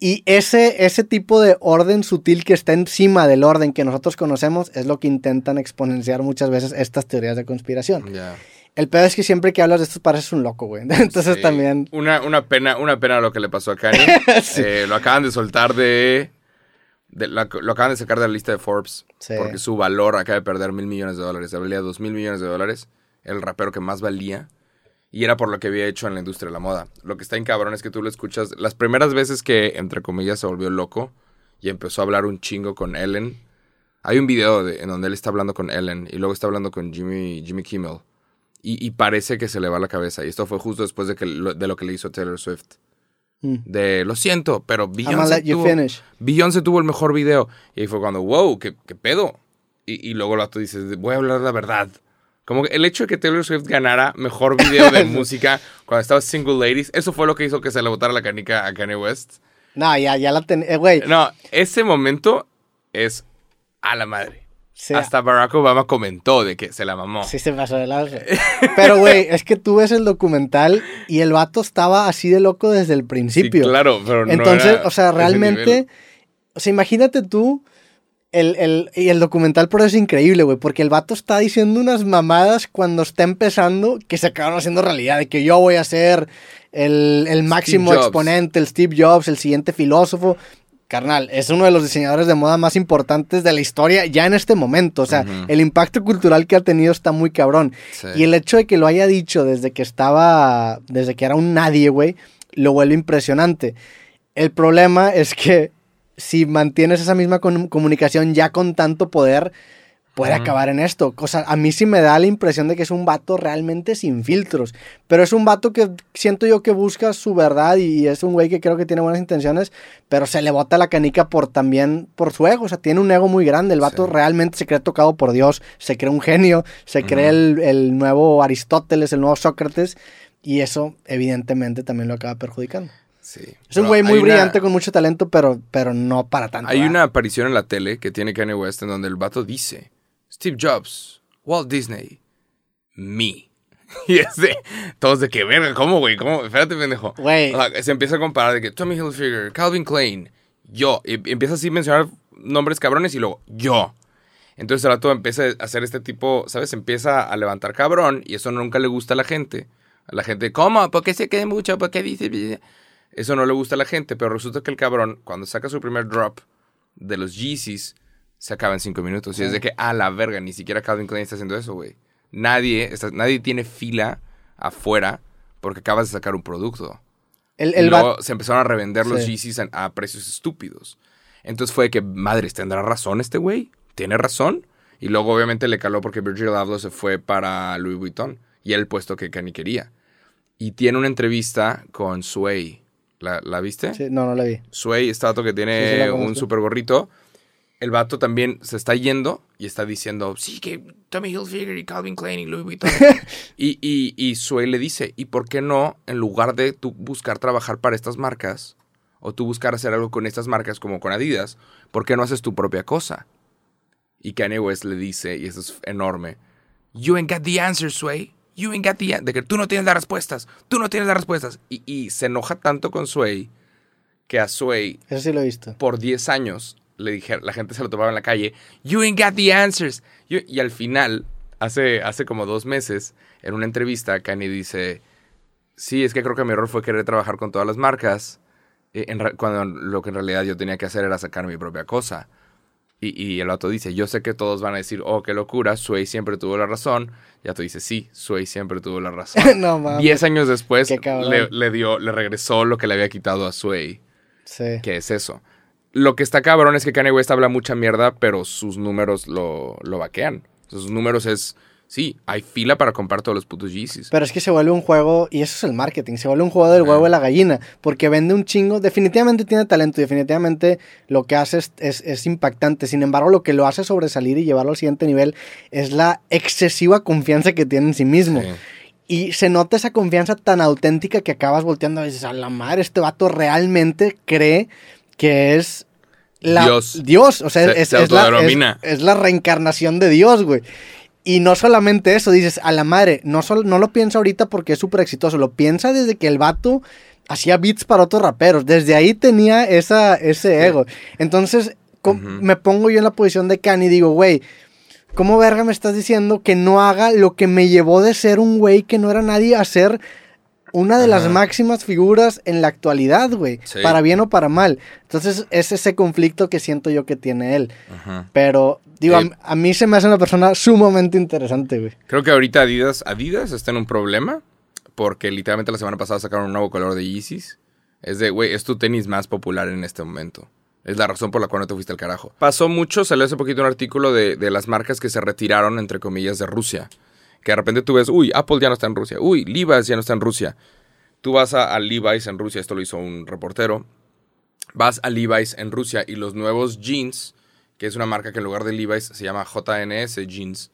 Y ese, ese tipo de orden sutil que está encima del orden que nosotros conocemos es lo que intentan exponenciar muchas veces estas teorías de conspiración. El peor es que siempre que hablas de esto pareces un loco, güey. Entonces también... Una, una, pena, una pena lo que le pasó a Kanye. Eh, lo acaban de soltar de lo acaban de sacar de la lista de Forbes. Porque su valor acaba de perder mil millones de dólares. Valía dos mil millones de dólares. El rapero que más valía. Y era por lo que había hecho en la industria de la moda. Lo que está en cabrón es que tú lo escuchas. Las primeras veces que, entre comillas, se volvió loco y empezó a hablar un chingo con Ellen. Hay un video en donde él está hablando con Ellen y luego está hablando con Jimmy, Jimmy Kimmel. Y, parece que se le va la cabeza. Y esto fue justo después de, que, de lo que le hizo Taylor Swift. Mm. De lo siento, pero Beyoncé tuvo, tuvo el mejor video. Y ahí fue cuando, wow, ¿qué, qué pedo? Y, y luego el otro dice, voy a hablar la verdad. Como que el hecho de que Taylor Swift ganara mejor video de música cuando estaba Single Ladies, eso fue lo que hizo que se le botara la canica a Kanye West. No, ya, ya la tenía, eh, güey. No, ese momento es a la madre. Hasta Barack Obama comentó de que se la mamó. Sí, se pasó de lado. Pero, güey, es que tú ves el documental y el vato estaba así de loco desde el principio. Sí, claro, pero no Entonces, o sea, realmente. O sea, imagínate tú. El, el, y el documental por eso es increíble, güey, porque el vato está diciendo unas mamadas cuando está empezando que se acabaron haciendo realidad, de que yo voy a ser el, el máximo exponente, el Steve Jobs, el siguiente filósofo carnal, es uno de los diseñadores de moda más importantes de la historia ya en este momento. O sea, el impacto cultural que ha tenido está muy cabrón. Y el hecho de que lo haya dicho desde que estaba, desde que era un nadie, güey, lo vuelve impresionante. El problema es que si mantienes esa misma comunicación ya con tanto poder, puede acabar en esto. Cosa, a mí sí me da la impresión de que es un vato realmente sin filtros. Pero es un vato que siento yo que busca su verdad y es un güey que creo que tiene buenas intenciones, pero se le bota la canica por también por su ego. O sea, tiene un ego muy grande. El vato realmente se cree tocado por Dios, se cree un genio, se cree el, nuevo Aristóteles, el nuevo Sócrates. Y eso, evidentemente, también lo acaba perjudicando. Sí. Es un güey muy brillante con mucho talento, pero, pero no para tanto. Hay una aparición en la tele que tiene Kanye West en donde el vato dice Steve Jobs, Walt Disney, me. Y es de, todos de que verga, ¿cómo, güey? ¿Cómo? Espérate, pendejo. Güey. O sea, se empieza a comparar de que Tommy Hilfiger, Calvin Klein, yo. Y empieza así a mencionar nombres cabrones y luego yo. Entonces el rato empieza a hacer este tipo, ¿sabes? Empieza a levantar cabrón y eso nunca le gusta a la gente. A la gente, ¿cómo? ¿Por qué se quede mucho? ¿Por qué dice? Eso no le gusta a la gente, pero resulta que el cabrón, cuando saca su primer drop de los Yeezys, se acaba en cinco minutos. Y es de que, a la verga, ni siquiera Calvin Klein está haciendo eso, güey. Nadie, está- nadie tiene fila afuera porque acabas de sacar un producto. El, Y el luego se empezaron a revender los Sí. Yeezys a, a precios estúpidos. Entonces fue de que, madres, ¿tendrá razón este güey? ¿Tiene razón? Y luego obviamente le caló porque Virgil Abloh se fue para Louis Vuitton. Y el puesto que Kanye quería. Y tiene una entrevista con Sway. ¿La, la viste? Sí, no, no la vi. Sway, este vato que tiene sí un super gorrito. El vato también se está yendo y está diciendo, sí, que Tommy Hilfiger y Calvin Klein y Louis Vuitton. y, y, y Sway le dice, ¿y por qué no, en lugar de tú buscar trabajar para estas marcas, o tú buscar hacer algo con estas marcas como con Adidas, ¿por qué no haces tu propia cosa? Y Kanye West le dice, y eso es enorme, You ain't got the answers, Sway. You ain't got the an-" De que tú no tienes las respuestas. Tú no tienes las respuestas. Y, y se enoja tanto con Sway que a Sway Eso sí lo he visto. por 10 años le dije, la gente se lo tomaba en la calle, You ain't got the answers. You- y al final, hace, hace como dos meses, en una entrevista, Kanye dice, sí, es que creo que mi error fue querer trabajar con todas las marcas, eh, en cuando lo que en realidad yo tenía que hacer era sacar mi propia cosa. Y, y el vato dice, yo sé que todos van a decir, oh, qué locura, Sway siempre tuvo la razón. Y vato dice, sí, Sway siempre tuvo la razón. no mames. Diez años después le, le dio, le regresó lo que le había quitado a Sway. Sí. ¿Qué es eso? Lo que está cabrón es que Kanye West habla mucha mierda, pero sus números lo, lo vaquean. Sus números es, sí, hay fila para comprar todos los putos Yeezys. Pero es que se vuelve un juego, y eso es el marketing, se vuelve un juego del huevo y la gallina, porque vende un chingo, definitivamente tiene talento, y definitivamente lo que hace es, es- es impactante. Sin embargo, lo que lo hace sobresalir y llevarlo al siguiente nivel es la excesiva confianza que tiene en sí mismo. Sí. Y se nota esa confianza tan auténtica que acabas volteando y dices, a la madre, este vato realmente cree que es la, Dios. Dios. O sea, Se- es, se es la, es, autodenomina. es la reencarnación de Dios, güey. Y no solamente eso, dices, a la madre, no, sol- no lo piensa ahorita porque es súper exitoso, lo piensa desde que el vato hacía beats para otros raperos. Desde ahí tenía esa, ese ego. Entonces, me pongo yo en la posición de Kanye y digo, güey, ¿Cómo verga me estás diciendo que no haga lo que me llevó de ser un güey que no era nadie a ser una de las máximas figuras en la actualidad, güey? Sí. Para bien o para mal. Entonces es ese conflicto que siento yo que tiene él. Ajá. Pero, digo, Eh. a, a mí se me hace una persona sumamente interesante, güey. Creo que ahorita Adidas, Adidas está en un problema porque literalmente la semana pasada sacaron un nuevo color de Yeezys. Es de, güey, es tu tenis más popular en este momento. Es la razón por la cual no te fuiste al carajo. Pasó mucho, salió hace poquito un artículo de, de las marcas que se retiraron, entre comillas, de Rusia. Que de repente tú ves, uy, Apple ya no está en Rusia. Uy, Levi's ya no está en Rusia. Tú vas a, a Levi's en Rusia, esto lo hizo un reportero. Vas a Levi's en Rusia y los nuevos jeans, que es una marca que en lugar de Levi's se llama JNS Jeans.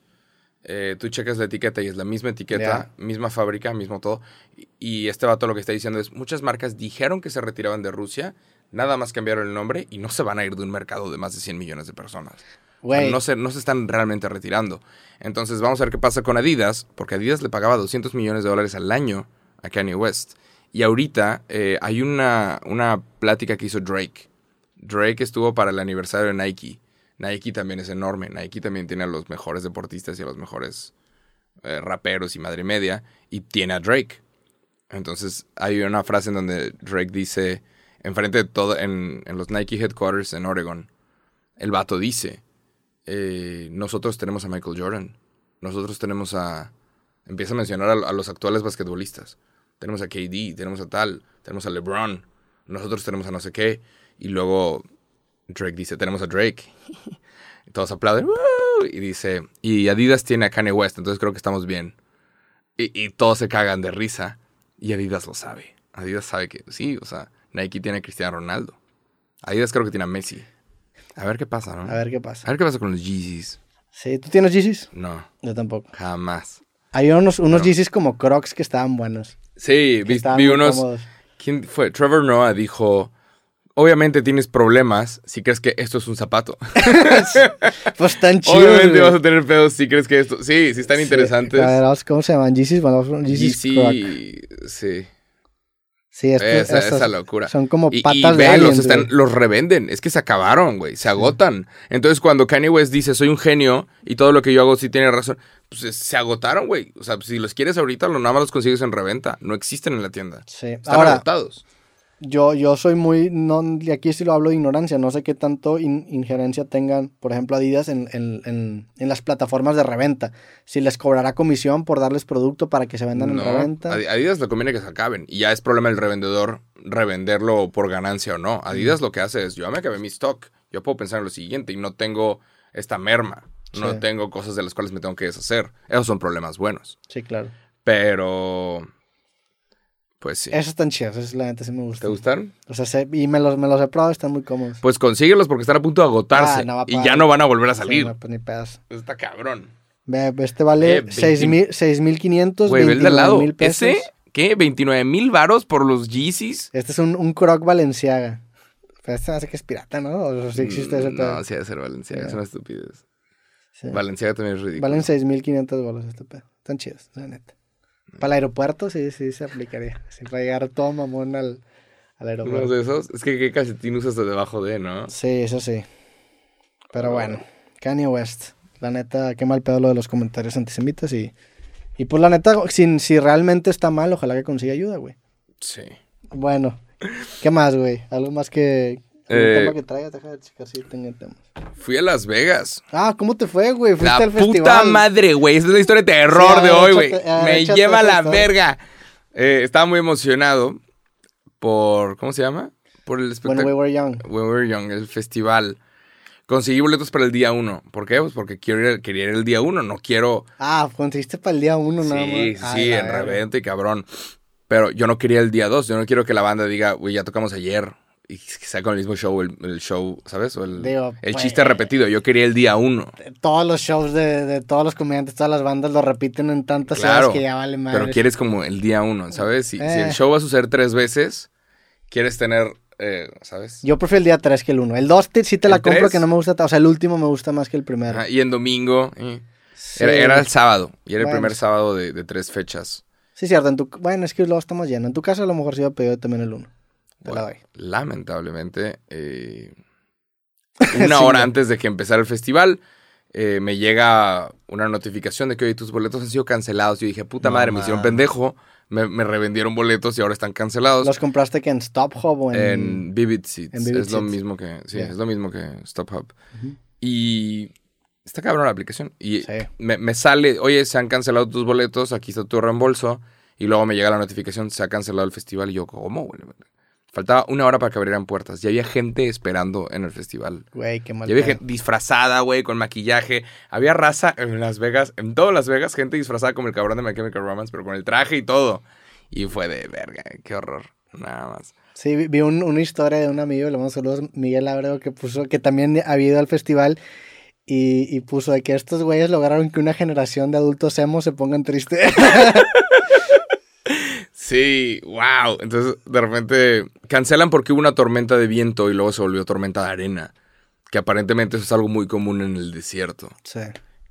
eh, tú checas la etiqueta y es la misma etiqueta, misma fábrica, mismo todo. Y, y este vato lo que está diciendo es, muchas marcas dijeron que se retiraban de Rusia, nada más cambiaron el nombre y no se van a ir de un mercado de más de 100 millones de personas. No, se, no se están realmente retirando. Entonces vamos a ver qué pasa con Adidas, porque Adidas le pagaba 200 millones de dólares al año a Kanye West. Y ahorita eh, hay una, una plática que hizo Drake. Drake estuvo para el aniversario de Nike. Nike también es enorme. Nike también tiene a los mejores deportistas y a los mejores eh, raperos y madre media. Y tiene a Drake. Entonces hay una frase en donde Drake dice, enfrente de todo, en, en los Nike Headquarters en Oregon, el vato dice, eh, nosotros tenemos a Michael Jordan, nosotros tenemos a... Empieza a mencionar a, los actuales basquetbolistas. Tenemos a KD, tenemos a tal, tenemos a LeBron, nosotros tenemos a no sé qué. Y luego Drake dice, tenemos a Drake. Y todos aplauden. Y dice, y Adidas tiene a Kanye West, entonces creo que estamos bien. Y, y todos se cagan de risa. Y Adidas lo sabe. Adidas sabe que sí, o sea, Nike tiene a Cristiano Ronaldo. Adidas creo que tiene a Messi. A ver qué pasa, ¿no? a ver qué A pasa. ver qué pasa con los Yeezys. Sí, ¿tú tienes Yeezys? No, Yo tampoco. jamás. Hay unos, unos No. Yeezys como Crocs que estaban buenos. Sí, vi, estaban vi unos... cómodos. ¿Quién fue? Trevor Noah dijo... Obviamente tienes problemas si crees que esto es un zapato. pues tan chido. Obviamente vas a tener pedos si crees que esto. Sí, sí están interesantes. A ver, ¿cómo se llaman? Yeezys, bueno, Yeezys sí. Sí. Sí, es que esa, esa locura. Son como Y- patas y, de ve, los, aliens, están, güey. los revenden. Es que se acabaron, güey. Se agotan. Entonces, cuando Kanye West dice, soy un genio y todo lo que yo hago sí tiene razón, pues es- se agotaron, güey. O sea, si los quieres ahorita, lo, nada más los consigues en reventa. No existen en la tienda. Sí. Están Ahora, agotados. Yo, yo soy muy, no, y aquí sí lo hablo de ignorancia, no sé qué tanto in- injerencia tengan, por ejemplo, Adidas en, en, en, en las plataformas de reventa. Si les cobrará comisión por darles producto para que se vendan No, en reventa. a Adidas le conviene que se acaben. Y ya es problema del revendedor revenderlo por ganancia o no. Adidas lo que hace es, yo ya me acabé mi stock. Yo puedo pensar en lo siguiente y no tengo esta merma. No tengo cosas de las cuales me tengo que deshacer. Esos son problemas buenos. Sí, claro. Pero... Pues sí. Esos están chidos, esos la neta sí me ¿Te gustan. gustaron? O sea, sé- y me los, me los he probado, están muy cómodos. Pues consíguelos porque están a punto de agotarse. Ah, no y ya no van a volver a Sí, salir. no, pues ni pedas. Está cabrón. Este vale Eh, 6,000 6,500, Güey, el de al lado. pesos. ¿Ese? ¿Qué? ¿29 mil varos por los Yeezys? Este es un, un Croc Valenciaga. Pero este me hace que es pirata, ¿no? O si existe ese Mm, pedo. No, sí debe ser Valenciaga. Es una estupidez. Sí. Valenciaga también es ridículo. Valen 6.500 bolas este pedo. Están chidos, la neta. Para el aeropuerto sí, sí se aplicaría. Para llegar todo mamón al, al aeropuerto. de esos. Es que qué calcetín usas de debajo de, ¿no? Sí, eso sí. Pero bueno, Kanye West. La neta, qué mal pedo lo de los comentarios antisemitas y... Y pues la neta, si, si realmente está mal, ojalá que consiga ayuda, güey. Sí. Bueno, ¿qué más, güey? ¿Algo más que... algún Eh, tema que traigas? Deja de checar si tengo temas. Fui a Las Vegas. Ah, ¿cómo te fue, güey? Fuiste La al puta festival. madre, güey. Esa es la historia de terror Sí, a de hoy, güey. a Me lleva esa la historia. verga. Eh, estaba muy emocionado por. ¿Cómo se llama? Por el When espectáculo. we were young. When We Were Young, el festival. Conseguí boletos para el día uno. ¿Por qué? Pues porque quiero ir, quería ir el día uno. No quiero. Ah, conseguiste para el día uno Sí, nada más. sí, sí, en reventa y cabrón. Pero yo no quería el día dos. Yo no quiero que la banda diga, güey, ya tocamos ayer. Y que sea con el mismo show, el, el show, ¿sabes? O el, Digo, el pues- chiste repetido. Yo quería el día uno. Todos los shows de, de todos los comediantes, todas las bandas lo repiten en tantas Claro, horas que ya vale madre. Pero quieres como el día uno, ¿sabes? Si, si Eh. el show va a suceder tres veces, quieres tener, eh, ¿sabes? Yo prefiero el día 3 que el 1. El 2 sí te la ¿El compro tres? que no me gusta. ta- O sea, el último me gusta más que el primero. Ajá, y en domingo, eh, Sí. era, era el sábado. Y era el primer sábado de, de tres fechas. Sí, cierto. En tu... Bueno, es que luego estamos llenos. En tu caso, a lo mejor sí iba a pedir también el 1. Te la doy. lamentablemente, eh, una Sí, hora antes de que empezara el festival, eh, me llega una notificación de que oye, tus boletos han sido cancelados. Yo dije, puta No madre, me hicieron pendejo. Me, me revendieron boletos y ahora están cancelados. ¿Los compraste que en Stop Hub o en...? En Vivid Seats. en Vivid es lo mismo que. Sí, es lo mismo que Stop Hub. Ujú. Y. Está cabrón la aplicación. Y Sí. me, me sale, oye, se han cancelado tus boletos, aquí está tu reembolso. Y luego me llega la notificación, se ha cancelado el festival. Y yo, ¿cómo? güey? Faltaba una hora para que abrieran puertas. Ya había gente esperando en el festival. Güey, qué mal Ya había gente disfrazada, güey, con maquillaje. Había raza en Las Vegas, en todas Las Vegas, gente disfrazada como el cabrón de My Chemical Romance, pero con el traje y todo. Y fue de verga, qué horror. Nada más. Sí, vi, un- una historia de un amigo, le mando saludos, Miguel Abreu, que puso que también había ido al festival y, y puso de que estos güeyes lograron que una generación de adultos emo se pongan tristes. Sí, wow. Entonces, de repente cancelan porque hubo una tormenta de viento y luego se volvió tormenta de arena. Que aparentemente eso es algo muy común en el desierto. sí.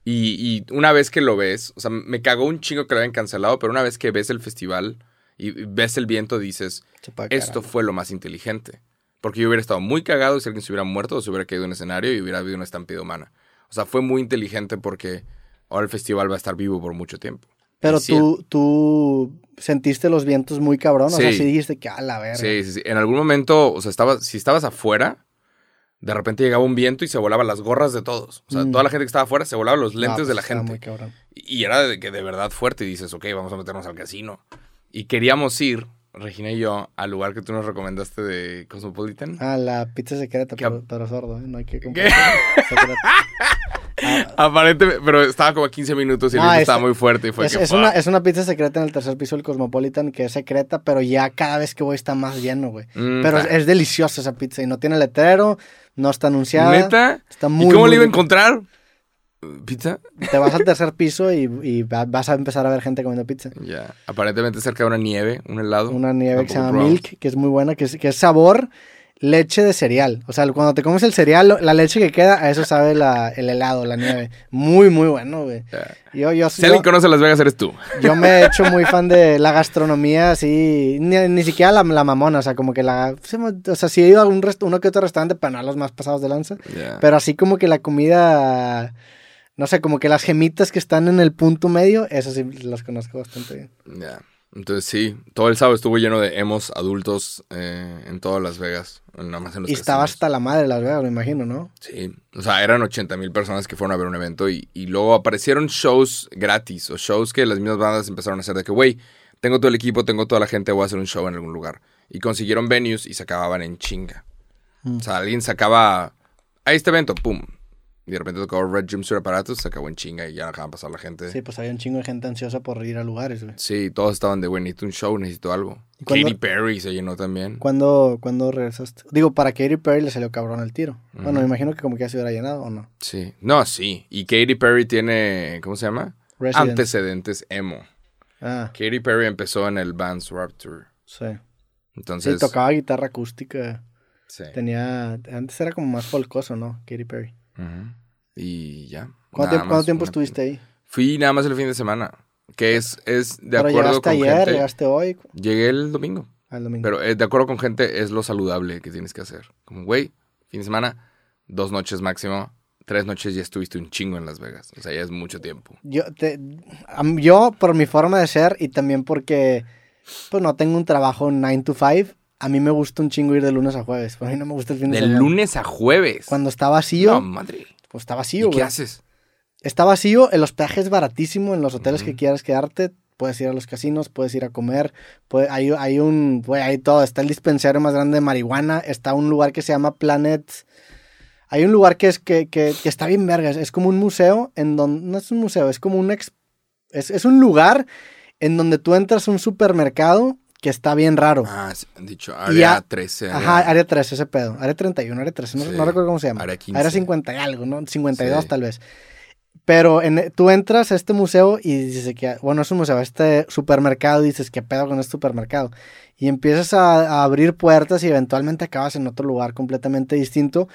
Y, y una vez que lo ves, o sea, me cagó un chingo que lo habían cancelado, pero una vez que ves el festival y ves el viento, dices, esto fue lo más inteligente. Porque yo hubiera estado muy cagado si alguien se hubiera muerto o se hubiera caído en escenario y hubiera habido una estampida humana. O sea, fue muy inteligente porque ahora el festival va a estar vivo por mucho tiempo. Pero tú, tú sentiste los vientos muy cabrón, o sea, Sí. sí dijiste que a la verga. Sí, sí, sí. En algún momento, o sea, estaba, si estabas afuera, de repente llegaba un viento y se volaban las gorras de todos. O sea, Mm. toda la gente que estaba afuera se volaban los lentes pues de la estaba gente. muy cabrón. Y era de que de verdad fuerte y dices, ok, vamos a meternos al casino. Y queríamos ir, Regina y yo, al lugar que tú nos recomendaste de Cosmopolitan. Ah, la pizza secreta, pero, pero sordo, ¿eh? No hay que comprar. Aparentemente, pero estaba como a 15 minutos y el es- estaba muy fuerte y fue es, que, es una, es una pizza secreta en el tercer piso del Cosmopolitan que es secreta, pero ya cada vez que voy está más lleno, güey. Mm, Pero es, deliciosa esa pizza y no tiene letrero, no está anunciada. ¿Neta? Está ¿Y muy cómo muy le iba a encontrar? ¿Pizza? Te vas al tercer piso y, y va- vas a empezar a ver gente comiendo pizza. Ya. Aparentemente cerca de una nieve, un helado. Una nieve que se llama. Milk, que es muy buena, que es, que es sabor leche de cereal. O sea, cuando te comes el cereal, la leche que queda, a eso sabe la, el helado, la nieve. Muy, muy bueno, güey. Yo, yo, Si yo, alguien conoce Las Vegas, eres tú. yo me he hecho muy fan de la gastronomía, así, ni, ni siquiera la, la mamona, o sea, como que la... O sea, sí he ido a un rest- uno que otro restaurante, pero no a los más pasados de lanza. Pero así como que la comida, no sé, como que las gemitas que están en el punto medio, eso sí las conozco bastante bien. Ya. Entonces sí, todo el sábado estuvo lleno de emos adultos eh, en todas Las Vegas, nada más en los Y estaba hasta la madre de Las Vegas, me imagino, ¿no? Sí, o sea, eran 80 mil personas que fueron a ver un evento y, y luego aparecieron shows gratis o shows que las mismas bandas empezaron a hacer de que, güey, tengo todo el equipo, tengo toda la gente, voy a hacer un show en algún lugar. Y consiguieron venues y se acababan en chinga. Mm. O sea, alguien sacaba a este evento, pum. Y de repente tocaba Red Gym Suit Apparatus, se acabó en chinga y ya dejaban pasar la gente. Sí, pues había un chingo de gente ansiosa por ir a lugares, güey. Sí, todos estaban de, güey, necesito un show, necesito algo. ¿Y cuándo- Katy Perry se llenó también. ¿Cuándo, ¿Cuándo regresaste? Digo, para Katy Perry le salió cabrón el tiro. Bueno, Ujú. me imagino que como que ya se hubiera llenado o no. Sí. No, sí. Y Katy Perry tiene, ¿cómo se llama? Resident. Antecedentes emo. Ah, Katy Perry empezó en el Vans Rapture. sí. Entonces, Sí, tocaba guitarra acústica. sí. Tenía... Antes era como más folcoso, ¿no? Katy Perry. Y ya. ¿Cuánto, tiempo, cuánto tiempo estuviste ahí? Fui nada más el fin de semana. Que es, es de Pero acuerdo con ayer, gente. llegaste hoy, Llegué el domingo. al domingo. Pero eh, de acuerdo con gente es lo saludable que tienes que hacer. Como, güey, fin de semana, dos noches máximo. Tres noches ya estuviste un chingo en Las Vegas. O sea, ya es mucho tiempo. Yo, te, yo, por mi forma de ser y también porque pues no tengo un trabajo 9 to 5, a mí me gusta un chingo ir de lunes a jueves. Por mí no me gusta el fin de, De lunes a jueves. Cuando está vacío, No, madre. pues está ¿Y vacío, qué güey. haces? Está vacío, el hospedaje es baratísimo en los hoteles que quieras quedarte. Puedes ir a los casinos, puedes ir a comer. puede- hay, hay un, güey, hay todo. Está el dispensario más grande de marihuana. Está un lugar que se llama Planet. Hay un lugar que es que, que, que está bien verga. Es, es como un museo en donde no es un museo, es como un ex- es, es un lugar en donde tú entras a un supermercado que está bien raro. Ah, han dicho área ya- 13. Ajá, área 13, ese pedo. Área 31, área 13, no, Sí. no recuerdo cómo se llama. Área 15. Área 50 y algo, ¿no? 52 Sí. tal vez. Pero en, tú entras a este museo y dices que, bueno, es un museo, este supermercado, y dices, ¿qué pedo con este supermercado? Y empiezas a, a abrir puertas y eventualmente acabas en otro lugar completamente distinto.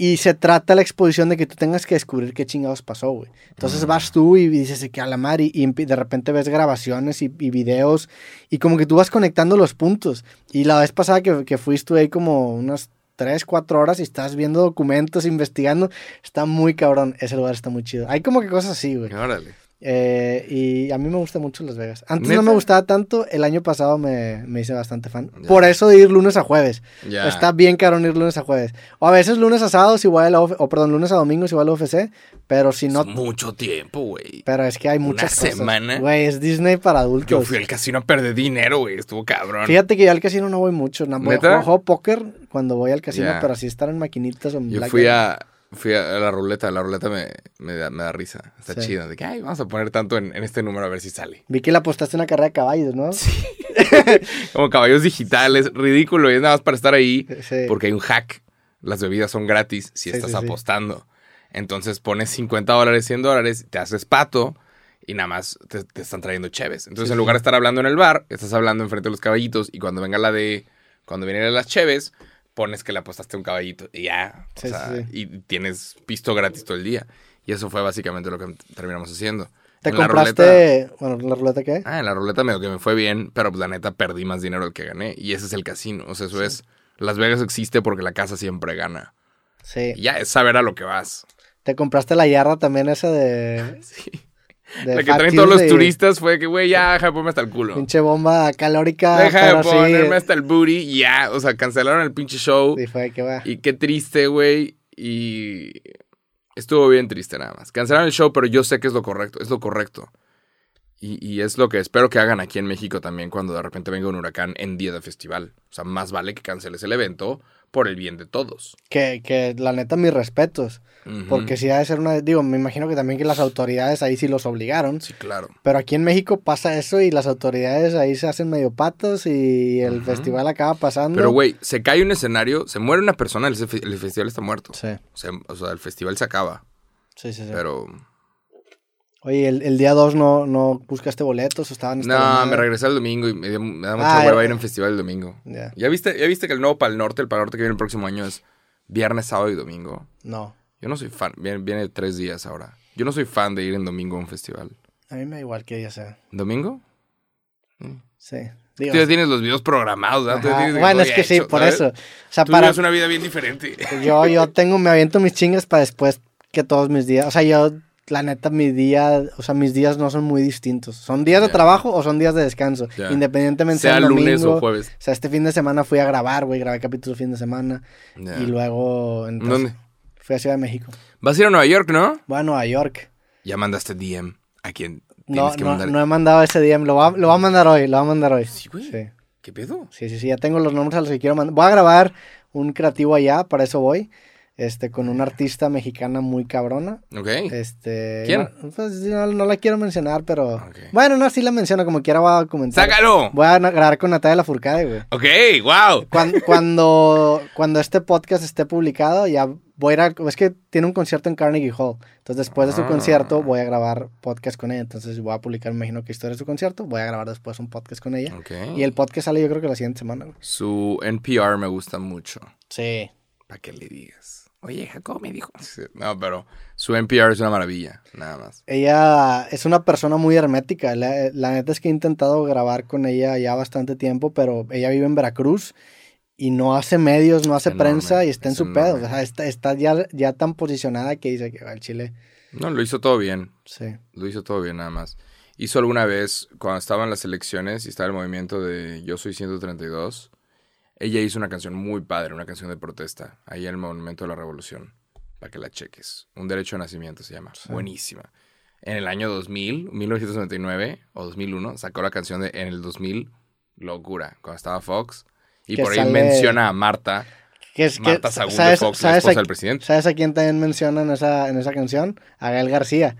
Y se trata la exposición de que tú tengas que descubrir qué chingados pasó, güey. Entonces vas tú y dices que a la mar y, y de repente ves grabaciones y, y videos y como que tú vas conectando los puntos. Y la vez pasada que, que fuiste ahí como unas 3, 4 horas y estás viendo documentos, investigando, está muy cabrón. Ese lugar está muy chido. Hay como que cosas así, güey. Órale. Eh, y a mí me gusta mucho Las Vegas. Antes no me gustaba tanto, el año pasado me, me hice bastante fan. Por eso de ir lunes a jueves. Está bien cabrón ir lunes a jueves. O a veces lunes a sábados igual a la OF o perdón, lunes a domingos igual a la UFC, pero si no... Es mucho tiempo, güey. Pero es que hay muchas cosas. semana. Güey, es Disney para Yo adultos. fui al casino a perder dinero, güey. Estuvo cabrón. Fíjate que yo al casino no voy mucho. No, voy, juego, juego póker cuando voy al casino, pero así estar en maquinitas o en Yo fui a, fui a la ruleta. La ruleta me, me, da, me da risa. Está Sí. chido. De que, ay, vamos a poner tanto en, en este número a ver si sale. Vi que le apostaste una carrera de caballos, ¿no? Sí. Como caballos digitales. Ridículo. Y es nada más para estar ahí. Sí. Porque hay un hack. Las bebidas son gratis si Sí, estás apostando. Entonces pones 50 dólares, 100 dólares, te haces pato y nada más te, te están trayendo cheves. Entonces en lugar de estar hablando en el bar, estás hablando enfrente de los caballitos y cuando venga la de... Cuando vienen las cheves, pones que le apostaste un caballito y ya. o Sí, sea, sí, Y tienes pisto gratis todo el día. Y eso fue básicamente lo que terminamos haciendo. ¿Te En la compraste... Bueno, ¿la ruleta qué? Ah, en la ruleta medio que me fue bien, pero pues la neta perdí más dinero del que gané. Y ese es el casino. O sea, eso es... Las Vegas existe porque la casa siempre gana. Sí. Y ya es saber a lo que vas. ¿Te compraste la yarda también esa de... Sí. De La que traen todos los turistas fue que, güey, ya, deja de ponerme hasta el culo. Pinche bomba calórica. Deja de sí, ponerme hasta el booty ya. O sea, cancelaron el pinche show. Sí, fue que va. Y qué triste, güey. Y estuvo bien triste nada más. Cancelaron el show, pero yo sé que es lo correcto. Es lo correcto. Y, y es lo que espero que hagan aquí en México también cuando de repente venga un huracán en día de festival. O sea, más vale que canceles el evento por el bien de todos. Que, que la neta, mis respetos. Porque si ha de ser una... Digo, me imagino que también que las autoridades ahí sí los obligaron. Sí, claro. Pero aquí en México pasa eso y las autoridades ahí se hacen medio patos y el festival acaba pasando. Pero, güey, se cae un escenario, se muere una persona, el, fe- el festival está muerto. Sí, O sea, o sea, el festival se acaba. sí, sí. sí. Pero Oye, el, el día 2 no, no buscaste boletos o estaban No, me regresé el domingo y me, dio- me da Ah, mucha hueva eh. ir a un festival el domingo. Ya. ¿Ya viste, ¿Ya viste que el nuevo Pal Norte, el Pal Norte que viene el próximo año es viernes, sábado y domingo? No. Yo no soy fan, viene, viene tres días ahora. Yo no soy fan de ir en domingo a un festival. A mí me da igual que ya sea. ¿Domingo? Sí. Tú Digo, ya tienes los videos programados. Tú tienes Bueno, es que sí, por ¿sabes? eso. O sea, Tú para, una vida bien diferente. yo, yo tengo, me aviento mis chingas para después que todos mis días. O sea, yo, la neta, mi día, o sea, mis días no son muy distintos. Son días de trabajo o son días de descanso. Ya. Independientemente Sea el lunes domingo. o jueves. O sea, este fin de semana fui a grabar, güey, grabé capítulo fin de semana. Y luego, entonces, ¿Dónde? fui a Ciudad de México. Vas a ir a Nueva York, ¿no? Voy a Nueva York. Ya mandaste DM a quien No, que no, no he mandado ese DM, lo va, lo va a mandar hoy, lo va a mandar hoy. Sí, güey. Sí. ¿Qué pedo? Sí, sí, sí, ya tengo los nombres a los que quiero mandar. Voy a grabar un creativo allá, para eso voy. Este, con una artista mexicana muy cabrona. Ok. Este. ¿Quién? No, pues, no, no la quiero mencionar, pero. Bueno, no, sí la menciono, como quiera voy a comentar. ¡Sácalo! Voy a grabar con Natalia Lafourcade, güey. Ok, wow. Cuando, cuando, cuando este podcast esté publicado, ya voy a ir a, Es que tiene un concierto en Carnegie Hall. Entonces, después de su Ah. concierto, voy a grabar podcast con ella. Entonces, voy a publicar, me imagino que historia de su concierto. Voy a grabar después un podcast con ella. Y el podcast sale, yo creo que la siguiente semana, güey. Su NPR me gusta mucho. Sí. Para que le digas. Oye, Jacob me dijo. Sí, No, pero su NPR es una maravilla, nada más. Ella es una persona muy hermética. La, la neta es que he intentado grabar con ella ya bastante tiempo, pero ella vive en Veracruz y no hace medios, no hace Enorme, prensa y está en es su pedo. enorme. O sea, está, está ya, ya tan posicionada que dice que va al Chile. No, lo hizo todo bien. Sí. Lo hizo todo bien, nada más. Hizo alguna vez, cuando estaban las elecciones y estaba el movimiento de Yo Soy 132, ella hizo una canción muy padre, una canción de protesta, ahí en el Monumento de la Revolución, para que la cheques. Un derecho de nacimiento se llama. Buenísima. En el año 2000, 1999 o 2001, sacó la canción de En el 2000, Locura, cuando estaba Fox. Y Que por ahí sale- menciona a Marta, Que es, que, Marta de ¿sabes, Fox, la esposa a, del presidente. ¿Sabes a quién también menciona en esa, en esa canción? A Gael García.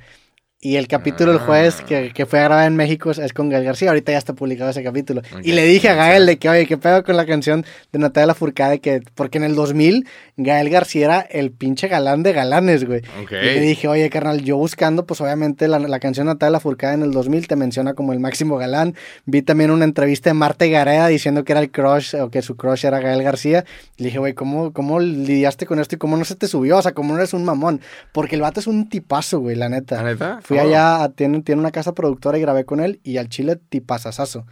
Y el capítulo del jueves Ah. que, que fue a grabar en México es, con Gael García. Ahorita ya está publicado ese capítulo. Ok, Y le dije a Gael de que, oye, ¿qué pedo con la canción de Natalia Lafourcade? Que, porque en el 2000 Gael García era el pinche galán de galanes, güey. Ok. Y le dije, oye, carnal, yo buscando, pues obviamente la, la canción Natalia Lafourcade en el 2000 te menciona como el máximo galán. Vi también una entrevista de Marta Gareda diciendo que era el crush o que su crush era Gael García. Le dije, güey, ¿cómo, ¿cómo lidiaste con esto y cómo no se te subió? O sea, ¿cómo no eres un mamón? Porque el vato es un tipazo, güey, la neta. ¿La neta? Fui Oh. allá, a- tiene, tiene una casa productora y grabé con él y al chile tipazazazo.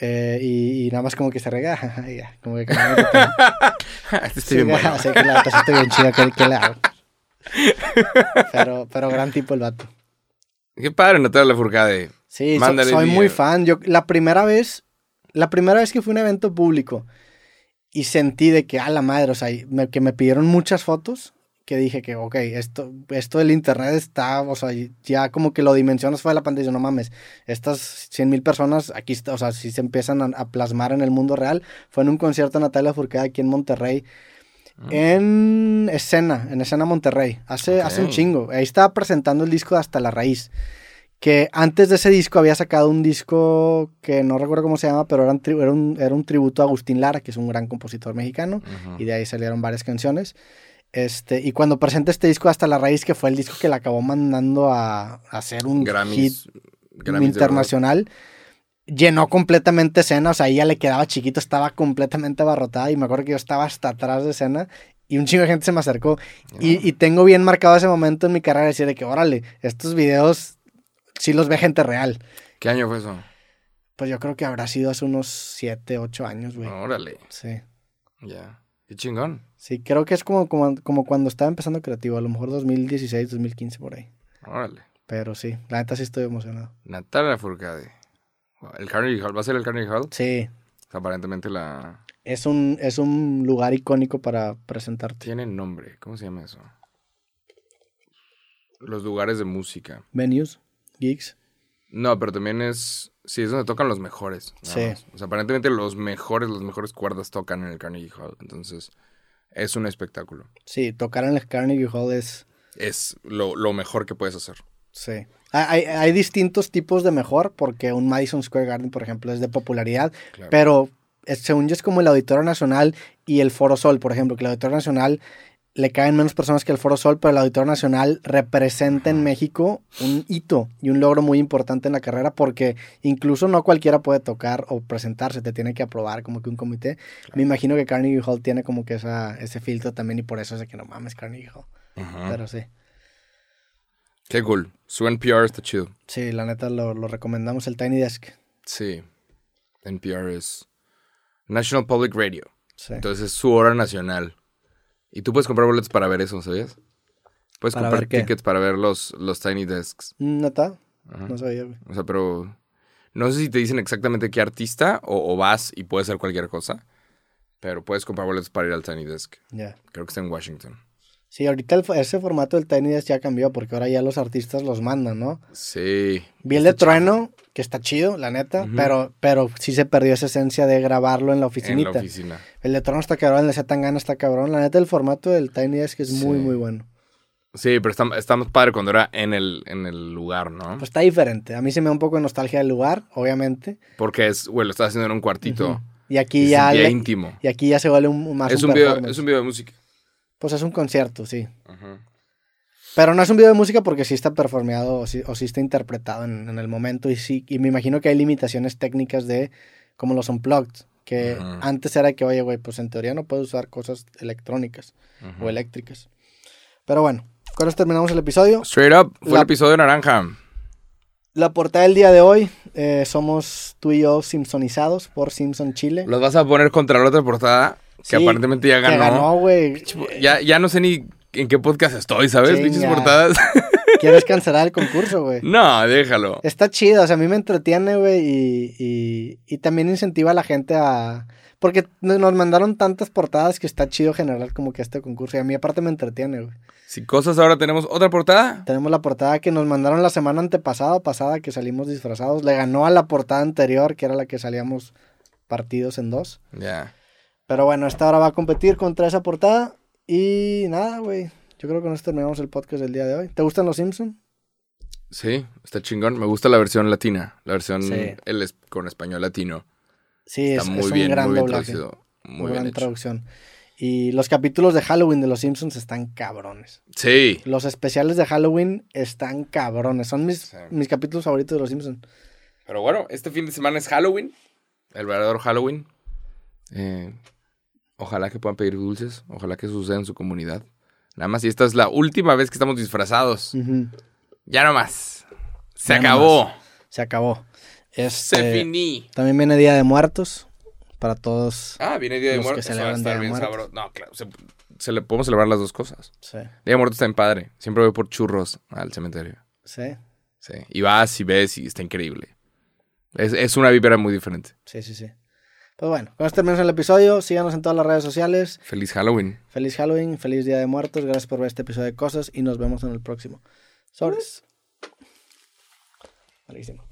Eh, y, y nada más como que se rega, como que... este Sí, estoy bien bueno. sí, que la sí estoy bien chida, ¿qué, qué le hago? Pero, pero gran tipo el vato. Qué padre Natalia Lafourcade. Sí, so- Mándale soy muy fan. Yo la primera vez, la primera vez que fui a un evento público y sentí de que, a la madre, o sea, me- que me pidieron muchas fotos, que dije que, ok, esto, esto del internet está, o sea, ya como que lo dimensionas fuera de la pantalla, no mames, estas 100 mil personas, aquí está, o sea, si se empiezan a, a plasmar en el mundo real. Fue en un concierto de Natalia Furcada aquí en Monterrey, en escena, en escena Monterrey, hace, hace un chingo. Ahí estaba presentando el disco de Hasta la Raíz. Que antes de ese disco había sacado un disco que no recuerdo cómo se llama, pero era un, era un, era un tributo a Agustín Lara, que es un gran compositor mexicano, Ujú. y de ahí salieron varias canciones. Este, y cuando presenta este disco Hasta la Raíz, que fue el disco que le acabó mandando a, a hacer un hit Grammys. De internacional, llenó completamente escena, o sea, ella le quedaba chiquito, estaba completamente abarrotada y me acuerdo que yo estaba hasta atrás de escena y un chingo de gente se me acercó y, y tengo bien marcado ese momento en mi carrera de decir de que, órale, estos videos sí los ve gente real. ¿Qué año fue eso? Pues yo creo que habrá sido hace unos 7, 8 años, güey. Órale. Sí. Ya. Qué chingón. Sí, creo que es como, como, como cuando estaba empezando creativo, a lo mejor 2016, 2015 por ahí. Órale. Pero sí, la neta sí estoy emocionado. Natalia Lafourcade. Wow. El Carnegie Hall. ¿Va a ser el Carnegie Hall? Sí, Aparentemente la... es un, es un lugar icónico para presentarte. Tiene nombre. ¿Cómo se llama eso? Los lugares de música. Venues, gigs. No, pero también es... Sí, es donde tocan los mejores. Sí. más. O sea, aparentemente los mejores, los mejores cuerdas tocan en el Carnegie Hall. Entonces, es un espectáculo. Sí, tocar en el Carnegie Hall es... Es lo, lo mejor que puedes hacer. Sí. Hay, hay- hay distintos tipos de mejor, porque un Madison Square Garden, por ejemplo, es de popularidad, Claro. pero eh, según yo es como el Auditorio Nacional y el Foro Sol, por ejemplo, que el Auditorio Nacional le caen menos personas que el Foro Sol, pero el Auditorio Nacional representa en México un hito y un logro muy importante en la carrera porque incluso no cualquiera puede tocar o presentarse, te tiene que aprobar como que un comité. Me imagino que Carnegie Hall tiene como que esa, ese filtro también y por eso es de que no mames Carnegie Hall. Pero sí. Qué cool. Su NPR está chido. Sí, la neta lo, lo recomendamos, el Tiny Desk. Sí. NPR es National Public Radio. Sí. Entonces es su hora nacional. Y tú puedes comprar boletos para ver eso, ¿sabías? Puedes ¿Para comprar ver qué? tickets para ver los, los Tiny Desks. ¿Neta? Ajá. No sabía, güey. O sea, pero no sé si te dicen exactamente qué artista o, o vas y puede ser cualquier cosa. Pero puedes comprar boletos para ir al Tiny Desk. Ya. Creo que está en Washington. Sí, ahorita el- ese formato del Tiny Desk ya cambió porque ahora ya los artistas los mandan, ¿no? Sí. Vi el de Trueno, que está chido, la neta, pero, pero sí se perdió esa esencia de grabarlo en la En la oficinita. oficina. el de Trueno está cabrón, el de Zetangana está cabrón. La neta, el formato del Tiny Desk es muy, Sí. muy bueno. Sí, pero está, está más padre cuando era en el, en el lugar, ¿no? Pues está diferente. A mí se me da un poco de nostalgia del lugar, obviamente. Porque es, güey, lo estás haciendo en un cuartito. Y Y aquí ya, le- íntimo. y aquí ya se vuelve un, más Es un, un, video, es un video de música. Pues es un concierto, sí. Ajá. Pero no es un video de música porque sí está performeado o sí, o sí está interpretado en, en el momento y sí, y me imagino que hay limitaciones técnicas de como los unplugged, que Ajá. antes era que, oye, güey, pues en teoría no puedes usar cosas electrónicas Ajá. o eléctricas. Pero bueno, con esto terminamos el episodio. Straight up, fue La- el episodio naranja. La portada del día de hoy, eh, somos tú y yo simpsonizados por Simpson Chile. Los vas a poner contra la otra portada, que aparentemente ya ganó. ganó, güey. Ya, ya no sé ni en qué podcast estoy, ¿sabes? Pinches portadas. Quieres cancelar el concurso, güey. no, déjalo. Está chido, o sea, a mí me entretiene, güey, y, y, y también incentiva a la gente a... Porque nos mandaron tantas portadas que está chido generar como que este concurso. Y a mí aparte me entretiene, güey. Si cosas ahora tenemos otra portada. Tenemos la portada que nos mandaron la semana antepasada pasada que salimos disfrazados. Le ganó a la portada anterior, que era la que salíamos partidos en dos. Ya. Pero bueno, esta ahora va a competir contra esa portada. Y nada, güey. Yo creo que con esto terminamos el podcast del día de hoy. ¿Te gustan los Simpsons? Sí, está chingón. Me gusta la versión latina. La versión Sí. el es- con español latino. Sí, Está es, muy es bien, un gran muy bien doblaje. traducido. Muy Muy bien gran hecho. traducción. Y los capítulos de Halloween de los Simpsons están cabrones. Sí. Los especiales de Halloween están cabrones. Son mis, Sí. mis capítulos favoritos de los Simpsons. Pero bueno, este fin de semana es Halloween. El verdadero Halloween. Eh, ojalá que puedan pedir dulces. Ojalá que suceda en su comunidad. Nada más, y esta es la última vez que estamos disfrazados. Ya no más. Se Ya acabó. Se acabó. Se Este, finí. también viene Día de Muertos. Para todos. Ah, viene Día de que Muertos. Va a celebran estar Día de bien Muertos. sabroso. No, claro. Se, se le podemos celebrar las dos cosas. Sí. Día de Muertos está en padre. Siempre voy por churros al cementerio. Sí. Sí. Y vas y ves y está increíble. Es, es una vípera muy diferente. Sí, sí, sí. Pues bueno, con esto terminamos el episodio. Síganos en todas las redes sociales. Feliz Halloween. Feliz Halloween, feliz Día de Muertos. Gracias por ver este episodio de Cosas y nos vemos en el próximo. Sobres. Malísimo.